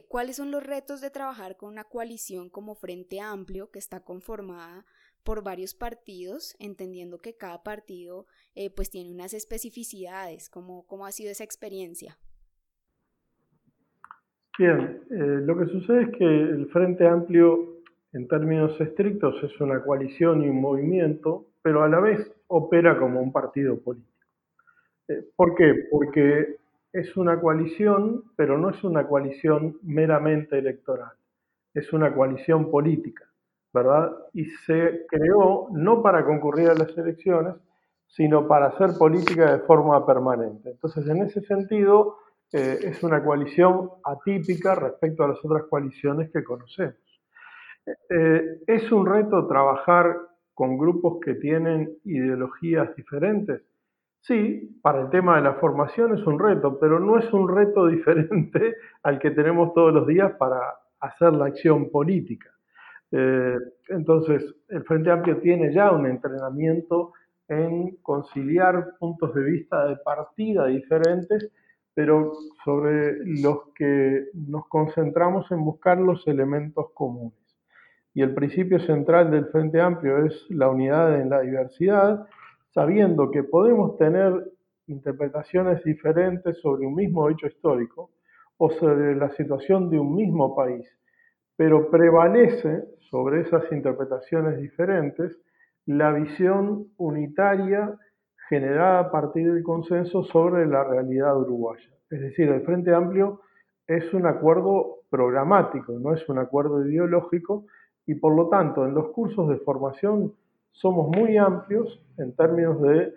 A: cuáles son los retos de trabajar con una coalición como Frente Amplio, que está conformada por varios partidos, entendiendo que cada partido eh, pues tiene unas especificidades. ¿Cómo, ¿Cómo, ha sido esa experiencia?
F: Bien, eh, lo que sucede es que el Frente Amplio, en términos estrictos, es una coalición y un movimiento, pero a la vez opera como un partido político. Eh, ¿Por qué? Porque es una coalición, pero no es una coalición meramente electoral, es una coalición política. ¿verdad? Y se creó no para concurrir a las elecciones, sino para hacer política de forma permanente. Entonces, en ese sentido, eh, es una coalición atípica respecto a las otras coaliciones que conocemos. Eh, ¿Es un reto trabajar con grupos que tienen ideologías diferentes? Sí, para el tema de la formación es un reto, pero no es un reto diferente al que tenemos todos los días para hacer la acción política. Eh, entonces, el Frente Amplio tiene ya un entrenamiento en conciliar puntos de vista de partida diferentes, pero sobre los que nos concentramos en buscar los elementos comunes. Y el principio central del Frente Amplio es la unidad en la diversidad, sabiendo que podemos tener interpretaciones diferentes sobre un mismo hecho histórico o sobre la situación de un mismo país, pero prevalece sobre esas interpretaciones diferentes la visión unitaria generada a partir del consenso sobre la realidad uruguaya. Es decir, el Frente Amplio es un acuerdo programático, no es un acuerdo ideológico y por lo tanto en los cursos de formación somos muy amplios en términos de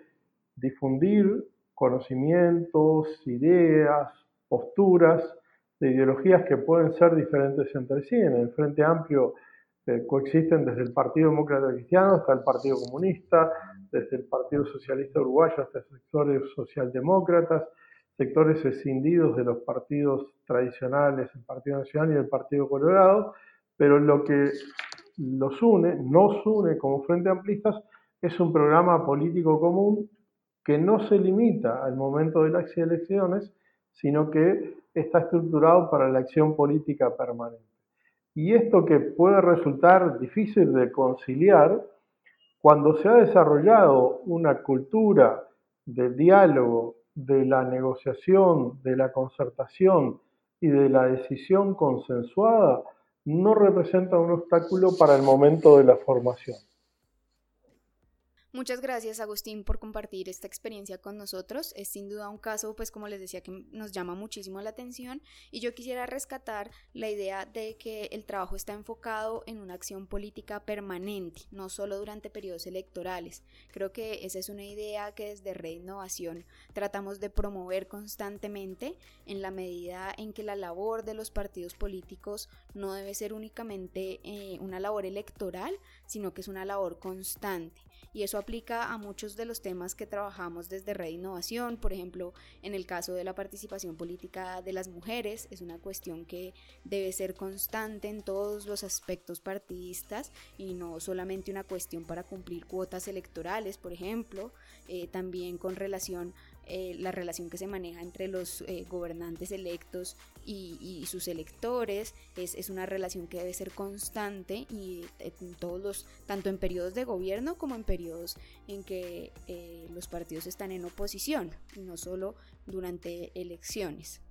F: difundir conocimientos, ideas, posturas, de ideologías que pueden ser diferentes entre sí. En el Frente Amplio eh, coexisten desde el Partido Demócrata Cristiano hasta el Partido Comunista, desde el Partido Socialista Uruguayo hasta sectores socialdemócratas, sectores escindidos de los partidos tradicionales, el Partido Nacional y el Partido Colorado, pero lo que los une, nos une como Frente Amplistas, es un programa político común que no se limita al momento de las elecciones, sino que está estructurado para la acción política permanente. Y esto que puede resultar difícil de conciliar, cuando se ha desarrollado una cultura del diálogo, de la negociación, de la concertación y de la decisión consensuada, no representa un obstáculo para el momento de la formación.
A: Muchas gracias Agustín por compartir esta experiencia con nosotros. Es sin duda un caso, pues como les decía, que nos llama muchísimo la atención y yo quisiera rescatar la idea de que el trabajo está enfocado en una acción política permanente, no solo durante periodos electorales. Creo que esa es una idea que desde Red Innovación tratamos de promover constantemente en la medida en que la labor de los partidos políticos no debe ser únicamente eh, una labor electoral, sino que es una labor constante y eso aplica a muchos de los temas que trabajamos desde Red Innovación, por ejemplo, en el caso de la participación política de las mujeres, es una cuestión que debe ser constante en todos los aspectos partidistas y no solamente una cuestión para cumplir cuotas electorales, por ejemplo, eh, también con relación eh, la relación que se maneja entre los eh, gobernantes electos y, sus electores es, es, una relación que debe ser constante y en todos los, tanto en periodos de gobierno como en periodos en que los partidos están en oposición, y no solo durante elecciones.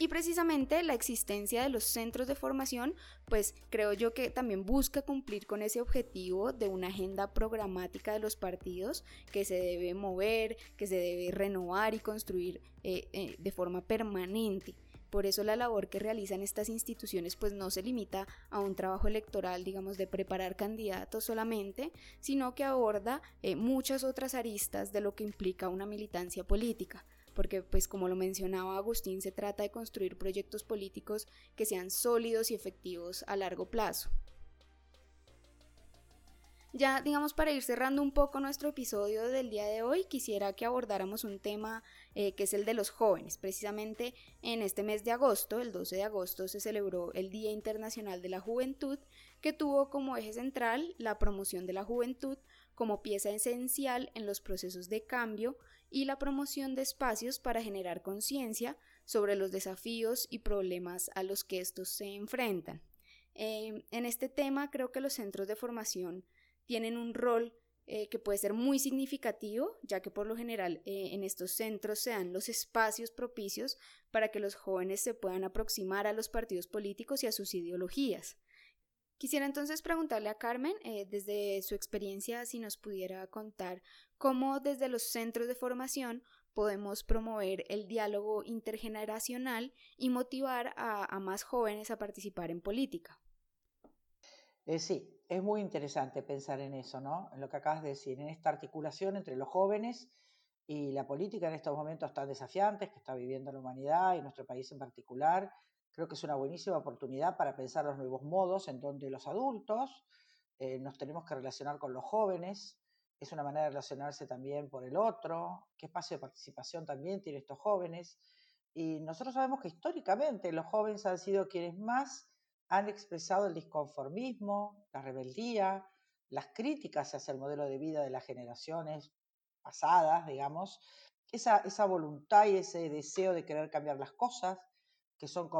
A: Y precisamente la existencia de los centros de formación, pues creo yo que también busca cumplir con ese objetivo de una agenda programática de los partidos que se debe mover, que se debe renovar y construir eh, eh, de forma permanente. Por eso la labor que realizan estas instituciones pues no se limita a un trabajo electoral, digamos, de preparar candidatos solamente, sino que aborda eh, muchas otras aristas de lo que implica una militancia política porque pues como lo mencionaba Agustín, se trata de construir proyectos políticos que sean sólidos y efectivos a largo plazo. Ya, digamos, para ir cerrando un poco nuestro episodio del día de hoy, quisiera que abordáramos un tema eh, que es el de los jóvenes. Precisamente en este mes de agosto, el 12 de agosto, se celebró el Día Internacional de la Juventud, que tuvo como eje central la promoción de la juventud como pieza esencial en los procesos de cambio y la promoción de espacios para generar conciencia sobre los desafíos y problemas a los que estos se enfrentan. Eh, en este tema creo que los centros de formación tienen un rol eh, que puede ser muy significativo, ya que por lo general eh, en estos centros se dan los espacios propicios para que los jóvenes se puedan aproximar a los partidos políticos y a sus ideologías. Quisiera entonces preguntarle a Carmen, eh, desde su experiencia, si nos pudiera contar cómo desde los centros de formación podemos promover el diálogo intergeneracional y motivar a, más jóvenes a participar en política.
E: sí, es muy interesante pensar en eso, ¿no? En lo que acabas de decir, en esta articulación entre los jóvenes y la política en estos momentos tan desafiantes que está viviendo la humanidad y nuestro país en particular. Creo que es una buenísima oportunidad para pensar los nuevos modos en donde los adultos eh, nos tenemos que relacionar con los jóvenes. Es una manera de relacionarse también por el otro. ¿Qué espacio de participación también tienen estos jóvenes? Y nosotros sabemos que históricamente los jóvenes han sido quienes más han expresado el disconformismo, la rebeldía, las críticas hacia el modelo de vida de las generaciones pasadas, digamos, esa, esa voluntad y ese deseo de querer cambiar las cosas, que son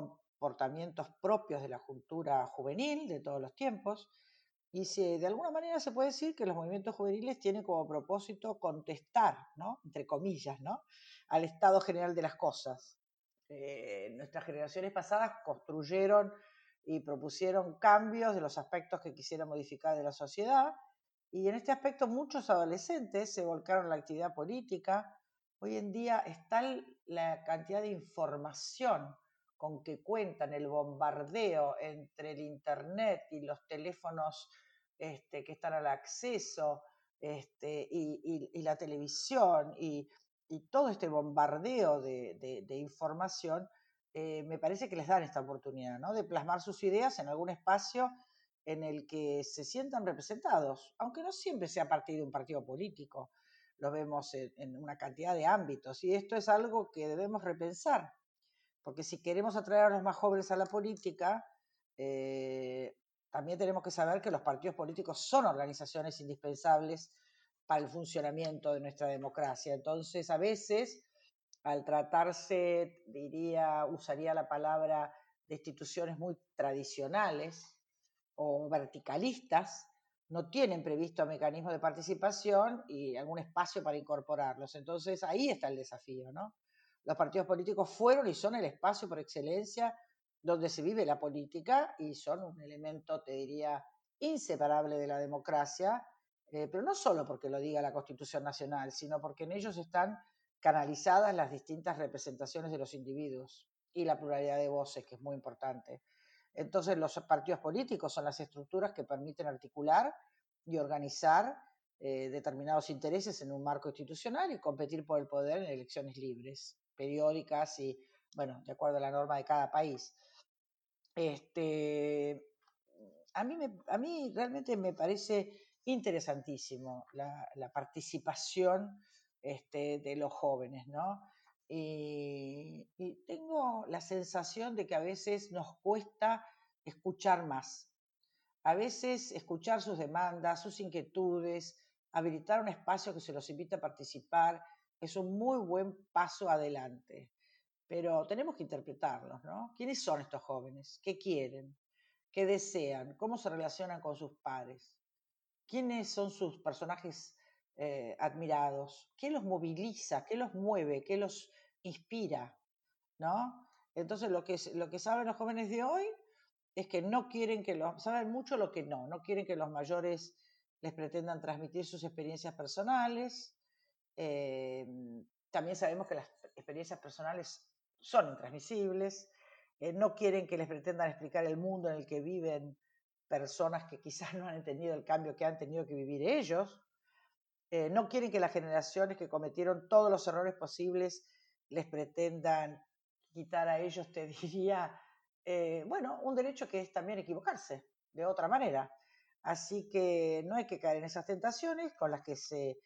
E: comportamientos propios de la cultura juvenil de todos los tiempos, y si, de alguna manera se puede decir que los movimientos juveniles tienen como propósito contestar, ¿no? entre comillas, ¿no? al estado general de las cosas. Eh, nuestras generaciones pasadas construyeron y propusieron cambios de los aspectos que quisieran modificar de la sociedad. Y en este aspecto muchos adolescentes se volcaron a la actividad política. Hoy en día está la cantidad de información con que cuentan, el bombardeo entre el Internet y los teléfonos este, que están al acceso este, y, la televisión y, todo este bombardeo de información eh, me parece que les dan esta oportunidad, ¿no? De plasmar sus ideas en algún espacio en el que se sientan representados, aunque no siempre sea de un partido político, lo vemos en, una cantidad de ámbitos, y esto es algo que debemos repensar, porque si queremos atraer a los más jóvenes a la política, eh, también tenemos que saber que los partidos políticos son organizaciones indispensables para el funcionamiento de nuestra democracia. Entonces, a veces al tratarse, diría, usaría la palabra de instituciones muy tradicionales o verticalistas, no tienen previsto mecanismos de participación y algún espacio para incorporarlos. Entonces ahí está el desafío, ¿no? Los partidos políticos fueron y son el espacio por excelencia donde se vive la política y son un elemento, te diría, inseparable de la democracia, eh, pero no solo porque lo diga la Constitución Nacional, sino porque en ellos están canalizadas las distintas representaciones de los individuos y la pluralidad de voces, que es muy importante. Entonces, los partidos políticos son las estructuras que permiten articular y organizar eh, determinados intereses en un marco institucional y competir por el poder en elecciones libres, periódicas y, bueno, de acuerdo a la norma de cada país. Este, a, mí a mí realmente me parece interesantísimo la, participación este, de los jóvenes, ¿no? Y, tengo la sensación de que a veces nos cuesta escuchar más, a veces escuchar sus demandas, sus inquietudes, habilitar un espacio que se los invite a participar, es un muy buen paso adelante, pero tenemos que interpretarlos, ¿no? ¿Quiénes son estos jóvenes? ¿Qué quieren? ¿Qué desean? ¿Cómo se relacionan con sus padres? ¿Quiénes son sus personajes eh, admirados? ¿Qué los moviliza? ¿Qué los mueve? ¿Qué los inspira? ¿No? Entonces, lo que, lo que saben los jóvenes de hoy es que no quieren que los, saben mucho lo que no, no quieren que los mayores les pretendan transmitir sus experiencias personales. Em, también sabemos que las experiencias personales son intransmisibles. Eh, no quieren que les pretendan explicar el mundo en el que viven personas que quizás no han entendido el cambio que han tenido que vivir ellos. Eh, no quieren que las generaciones que cometieron todos los errores posibles les pretendan quitar a ellos, te diría, eh, bueno, un derecho que es también equivocarse de otra manera. Así que no hay que caer en esas tentaciones con las que se,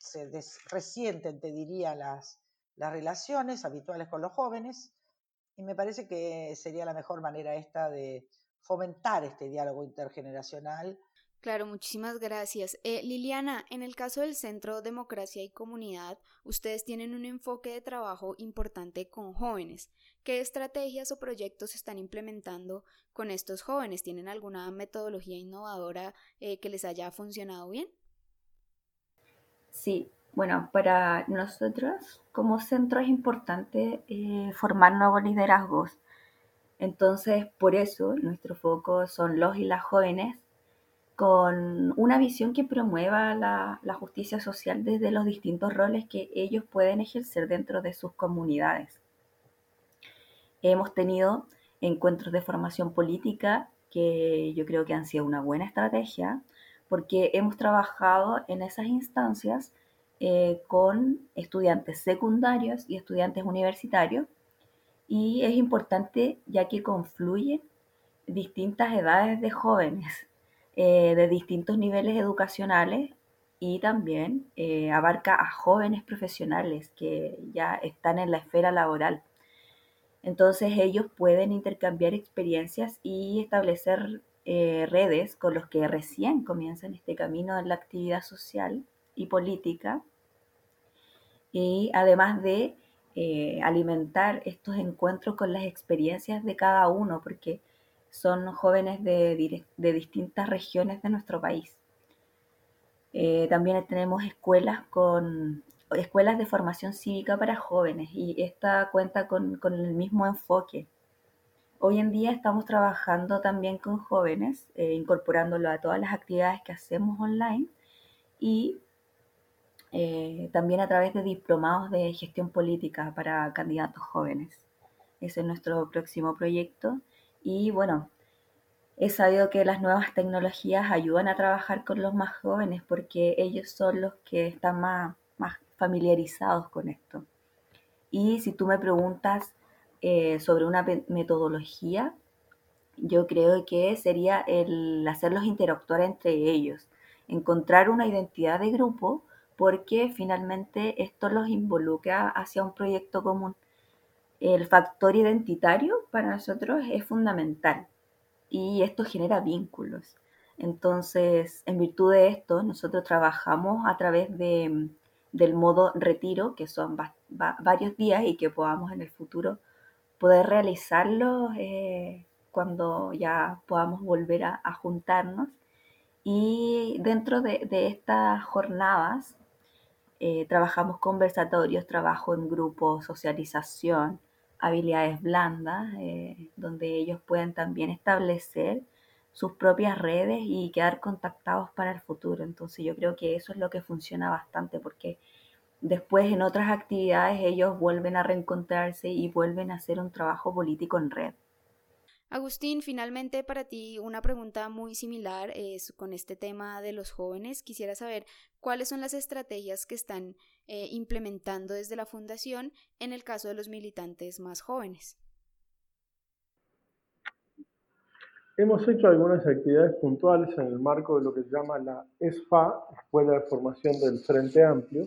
E: se resienten, te diría, las, las relaciones habituales con los jóvenes. Y me parece que sería la mejor manera esta de fomentar este diálogo intergeneracional
A: Claro, muchísimas gracias. Eh, Liliana, en el caso del Centro Democracia y Comunidad, ustedes tienen un enfoque de trabajo importante con jóvenes. ¿Qué estrategias o proyectos están implementando con estos jóvenes? ¿Tienen alguna metodología innovadora eh, que les haya funcionado bien?
G: Sí, bueno, para nosotros como centro es importante eh, formar nuevos liderazgos. Entonces, por eso nuestro foco son los y las jóvenes con una visión que promueva la, justicia social desde los distintos roles que ellos pueden ejercer dentro de sus comunidades. Hemos tenido encuentros de formación política que yo creo que han sido una buena estrategia porque hemos trabajado en esas instancias eh, con estudiantes secundarios y estudiantes universitarios y es importante ya que confluyen distintas edades de jóvenes eh, de distintos niveles educacionales y también eh, abarca a jóvenes profesionales que ya están en la esfera laboral. Entonces ellos pueden intercambiar experiencias y establecer eh, redes con los que recién comienzan este camino en la actividad social y política. Y además de alimentar estos encuentros con las experiencias de cada uno, porque son jóvenes de, distintas regiones de nuestro país. Eh, también tenemos escuelas con escuelas de formación cívica para jóvenes y esta cuenta con, el mismo enfoque. Hoy en día estamos trabajando también con jóvenes, eh, incorporándolo a todas las actividades que hacemos online y eh, también a través de diplomados de gestión política para candidatos jóvenes. Ese es nuestro próximo proyecto y bueno, he sabido que las nuevas tecnologías ayudan a trabajar con los más jóvenes porque ellos son los que están más, más familiarizados con esto. Y si tú me preguntas eh, sobre una metodología, yo creo que sería el hacerlos interactuar entre ellos, encontrar una identidad de grupo, porque finalmente esto los involucra hacia un proyecto común el factor identitario para nosotros es fundamental y esto genera vínculos. Entonces, en virtud de esto, nosotros trabajamos a través de, del modo retiro, que son varios días y que podamos en el futuro poder realizarlo eh, cuando ya podamos volver a, juntarnos. Y dentro de, estas jornadas eh, trabajamos conversatorios, trabajo en grupo, socialización, habilidades blandas, eh, donde ellos pueden también establecer sus propias redes y quedar contactados para el futuro. Entonces yo creo que eso es lo que funciona bastante porque después en otras actividades ellos vuelven a reencontrarse y vuelven a hacer un trabajo político en red.
A: Agustín, finalmente para ti una pregunta muy similar es con este tema de los jóvenes. Quisiera saber cuáles son las estrategias que están eh, implementando desde la Fundación en el caso de los militantes más jóvenes.
F: Hemos hecho algunas actividades puntuales en el marco de lo que se llama la ESFA, Escuela de Formación del Frente Amplio.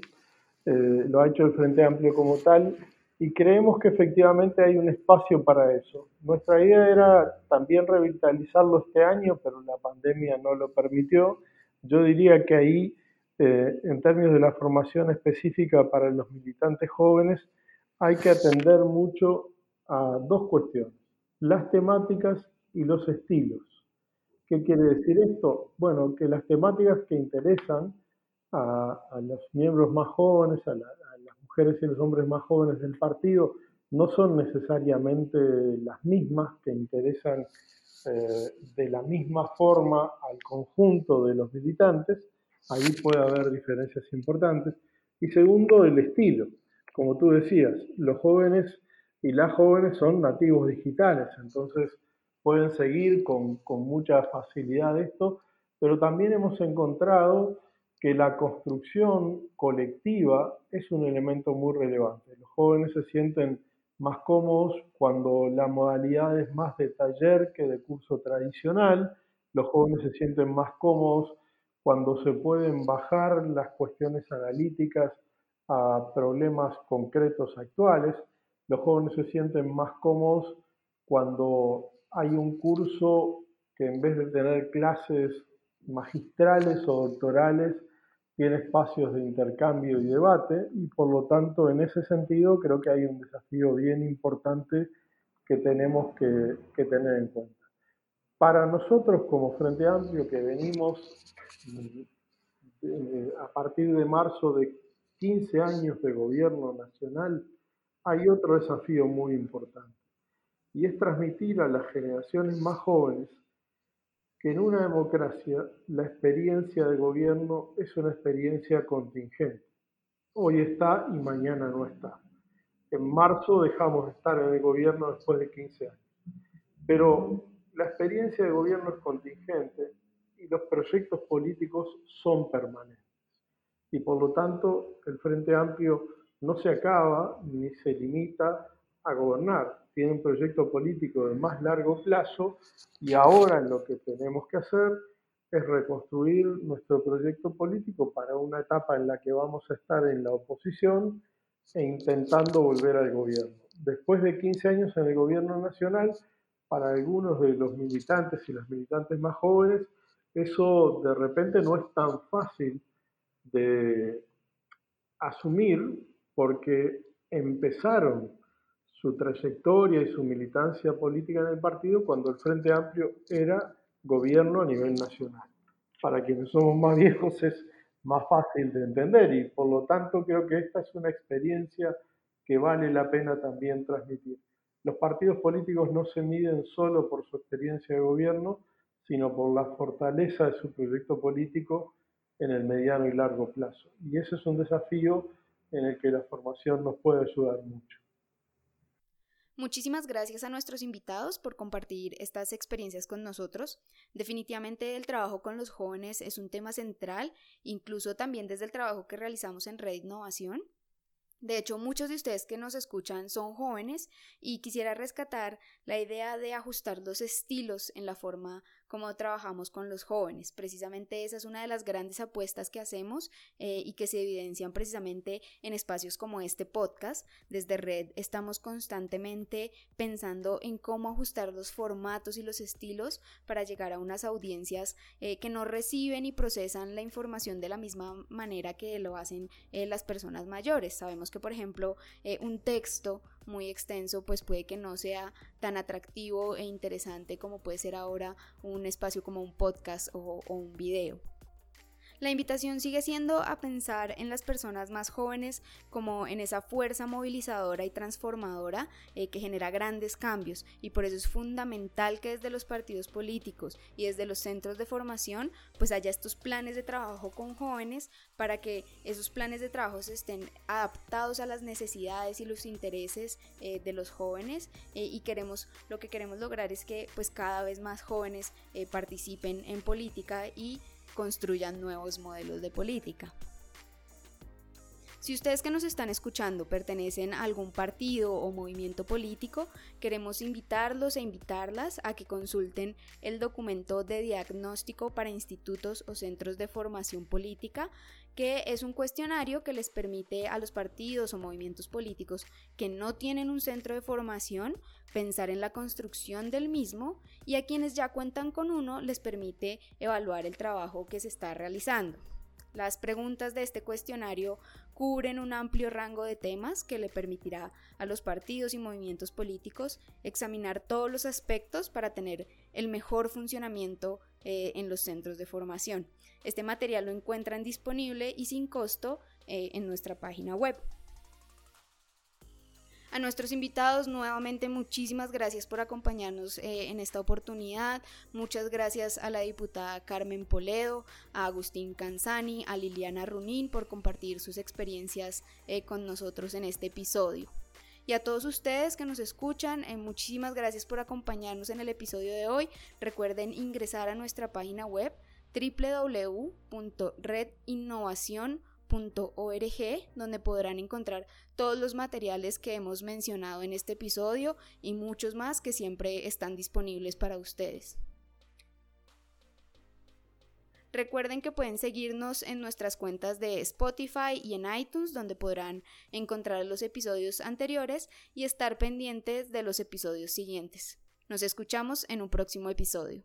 F: Eh, lo ha hecho el Frente Amplio como tal y creemos que efectivamente hay un espacio para eso. Nuestra idea era también revitalizarlo este año, pero la pandemia no lo permitió. Yo diría que ahí eh, en términos de la formación específica para los militantes jóvenes, hay que atender mucho a dos cuestiones, las temáticas y los estilos. ¿Qué quiere decir esto? Bueno, que las temáticas que interesan a, los miembros más jóvenes, a, las mujeres y los hombres más jóvenes del partido, no son necesariamente las mismas que interesan eh, de la misma forma al conjunto de los militantes, ahí puede haber diferencias importantes. Y segundo, el estilo. Como tú decías, los jóvenes y las jóvenes son nativos digitales, entonces pueden seguir con, con mucha facilidad esto, pero también hemos encontrado que la construcción colectiva es un elemento muy relevante. Los jóvenes se sienten más cómodos cuando la modalidad es más de taller que de curso tradicional. Los jóvenes se sienten más cómodos cuando se pueden bajar las cuestiones analíticas a problemas concretos actuales. Los jóvenes se sienten más cómodos cuando hay un curso que en vez de tener clases magistrales o doctorales, tiene espacios de intercambio y debate y por lo tanto en ese sentido creo que hay un desafío bien importante que tenemos que, tener en cuenta. Para nosotros como Frente Amplio que venimos eh, a partir de marzo de 15 años de gobierno nacional, hay otro desafío muy importante y es transmitir a las generaciones más jóvenes que en una democracia la experiencia de gobierno es una experiencia contingente. Hoy está y mañana no está. En marzo dejamos de estar en el gobierno después de 15 años. Pero la experiencia de gobierno es contingente y los proyectos políticos son permanentes. Y por lo tanto, el Frente Amplio no se acaba ni se limita a gobernar tiene un proyecto político de más largo plazo y ahora lo que tenemos que hacer es reconstruir nuestro proyecto político para una etapa en la que vamos a estar en la oposición e intentando volver al gobierno. Después de 15 años en el gobierno nacional, para algunos de los militantes y las militantes más jóvenes, eso de repente no es tan fácil de asumir porque empezaron su trayectoria y su militancia política en el partido cuando el Frente Amplio era gobierno a nivel nacional. Para quienes somos más viejos es más fácil de entender y por lo tanto creo que esta es una experiencia que vale la pena también transmitir. Los partidos políticos no se miden solo por su experiencia de gobierno, sino por la fortaleza de su proyecto político en el mediano y largo plazo. Y ese es un desafío en el que la formación nos puede ayudar mucho.
A: Muchísimas gracias a nuestros invitados por compartir estas experiencias con nosotros. Definitivamente el trabajo con los jóvenes es un tema central, incluso también desde el trabajo que realizamos en Red Innovación. De hecho, muchos de ustedes que nos escuchan son jóvenes y quisiera rescatar la idea de ajustar los estilos en la forma como trabajamos con los jóvenes. Precisamente esa es una de las grandes apuestas que hacemos eh, y que se evidencian precisamente en espacios como este podcast. Desde Red estamos constantemente pensando en cómo ajustar los formatos y los estilos para llegar a unas audiencias eh, que no reciben y procesan la información de la misma manera que lo hacen eh, las personas mayores. Sabemos que, por ejemplo, un texto muy extenso, pues puede que no sea tan atractivo e interesante como puede ser ahora un espacio como un podcast o, un video. La invitación sigue siendo a pensar en las personas más jóvenes como en esa fuerza movilizadora y transformadora eh, que genera grandes cambios. Y por eso es fundamental que desde los partidos políticos y desde los centros de formación pues haya estos planes de trabajo con jóvenes para que esos planes de trabajo estén adaptados a las necesidades y los intereses eh, de los jóvenes. Eh, y queremos lo que queremos lograr es que pues cada vez más jóvenes participen en política y construyan nuevos modelos de política. Si ustedes que nos están escuchando pertenecen a algún partido o movimiento político, queremos invitarlos e invitarlas a que consulten el documento de diagnóstico para institutos o centros de formación política, que es un cuestionario que les permite a los partidos o movimientos políticos que no tienen un centro de formación pensar en la construcción del mismo y a quienes ya cuentan con uno les permite evaluar el trabajo que se está realizando. Las preguntas de este cuestionario cubren un amplio rango de temas que le permitirá a los partidos y movimientos políticos examinar todos los aspectos para tener el mejor funcionamiento eh, en los centros de formación. Este material lo encuentran disponible y sin costo eh, en nuestra página web. A nuestros invitados, nuevamente muchísimas gracias por acompañarnos eh, en esta oportunidad. Muchas gracias a la diputada Carmen Poledo, a Agustín Canzani, a Liliana Runín por compartir sus experiencias eh, con nosotros en este episodio. Y a todos ustedes que nos escuchan, eh, muchísimas gracias por acompañarnos en el episodio de hoy. Recuerden ingresar a nuestra página web www.redinnovacion.com org donde podrán encontrar todos los materiales que hemos mencionado en este episodio y muchos más que siempre están disponibles para ustedes. Recuerden que pueden seguirnos en nuestras cuentas de Spotify y en iTunes, donde podrán encontrar los episodios anteriores y estar pendientes de los episodios siguientes. Nos escuchamos en un próximo episodio.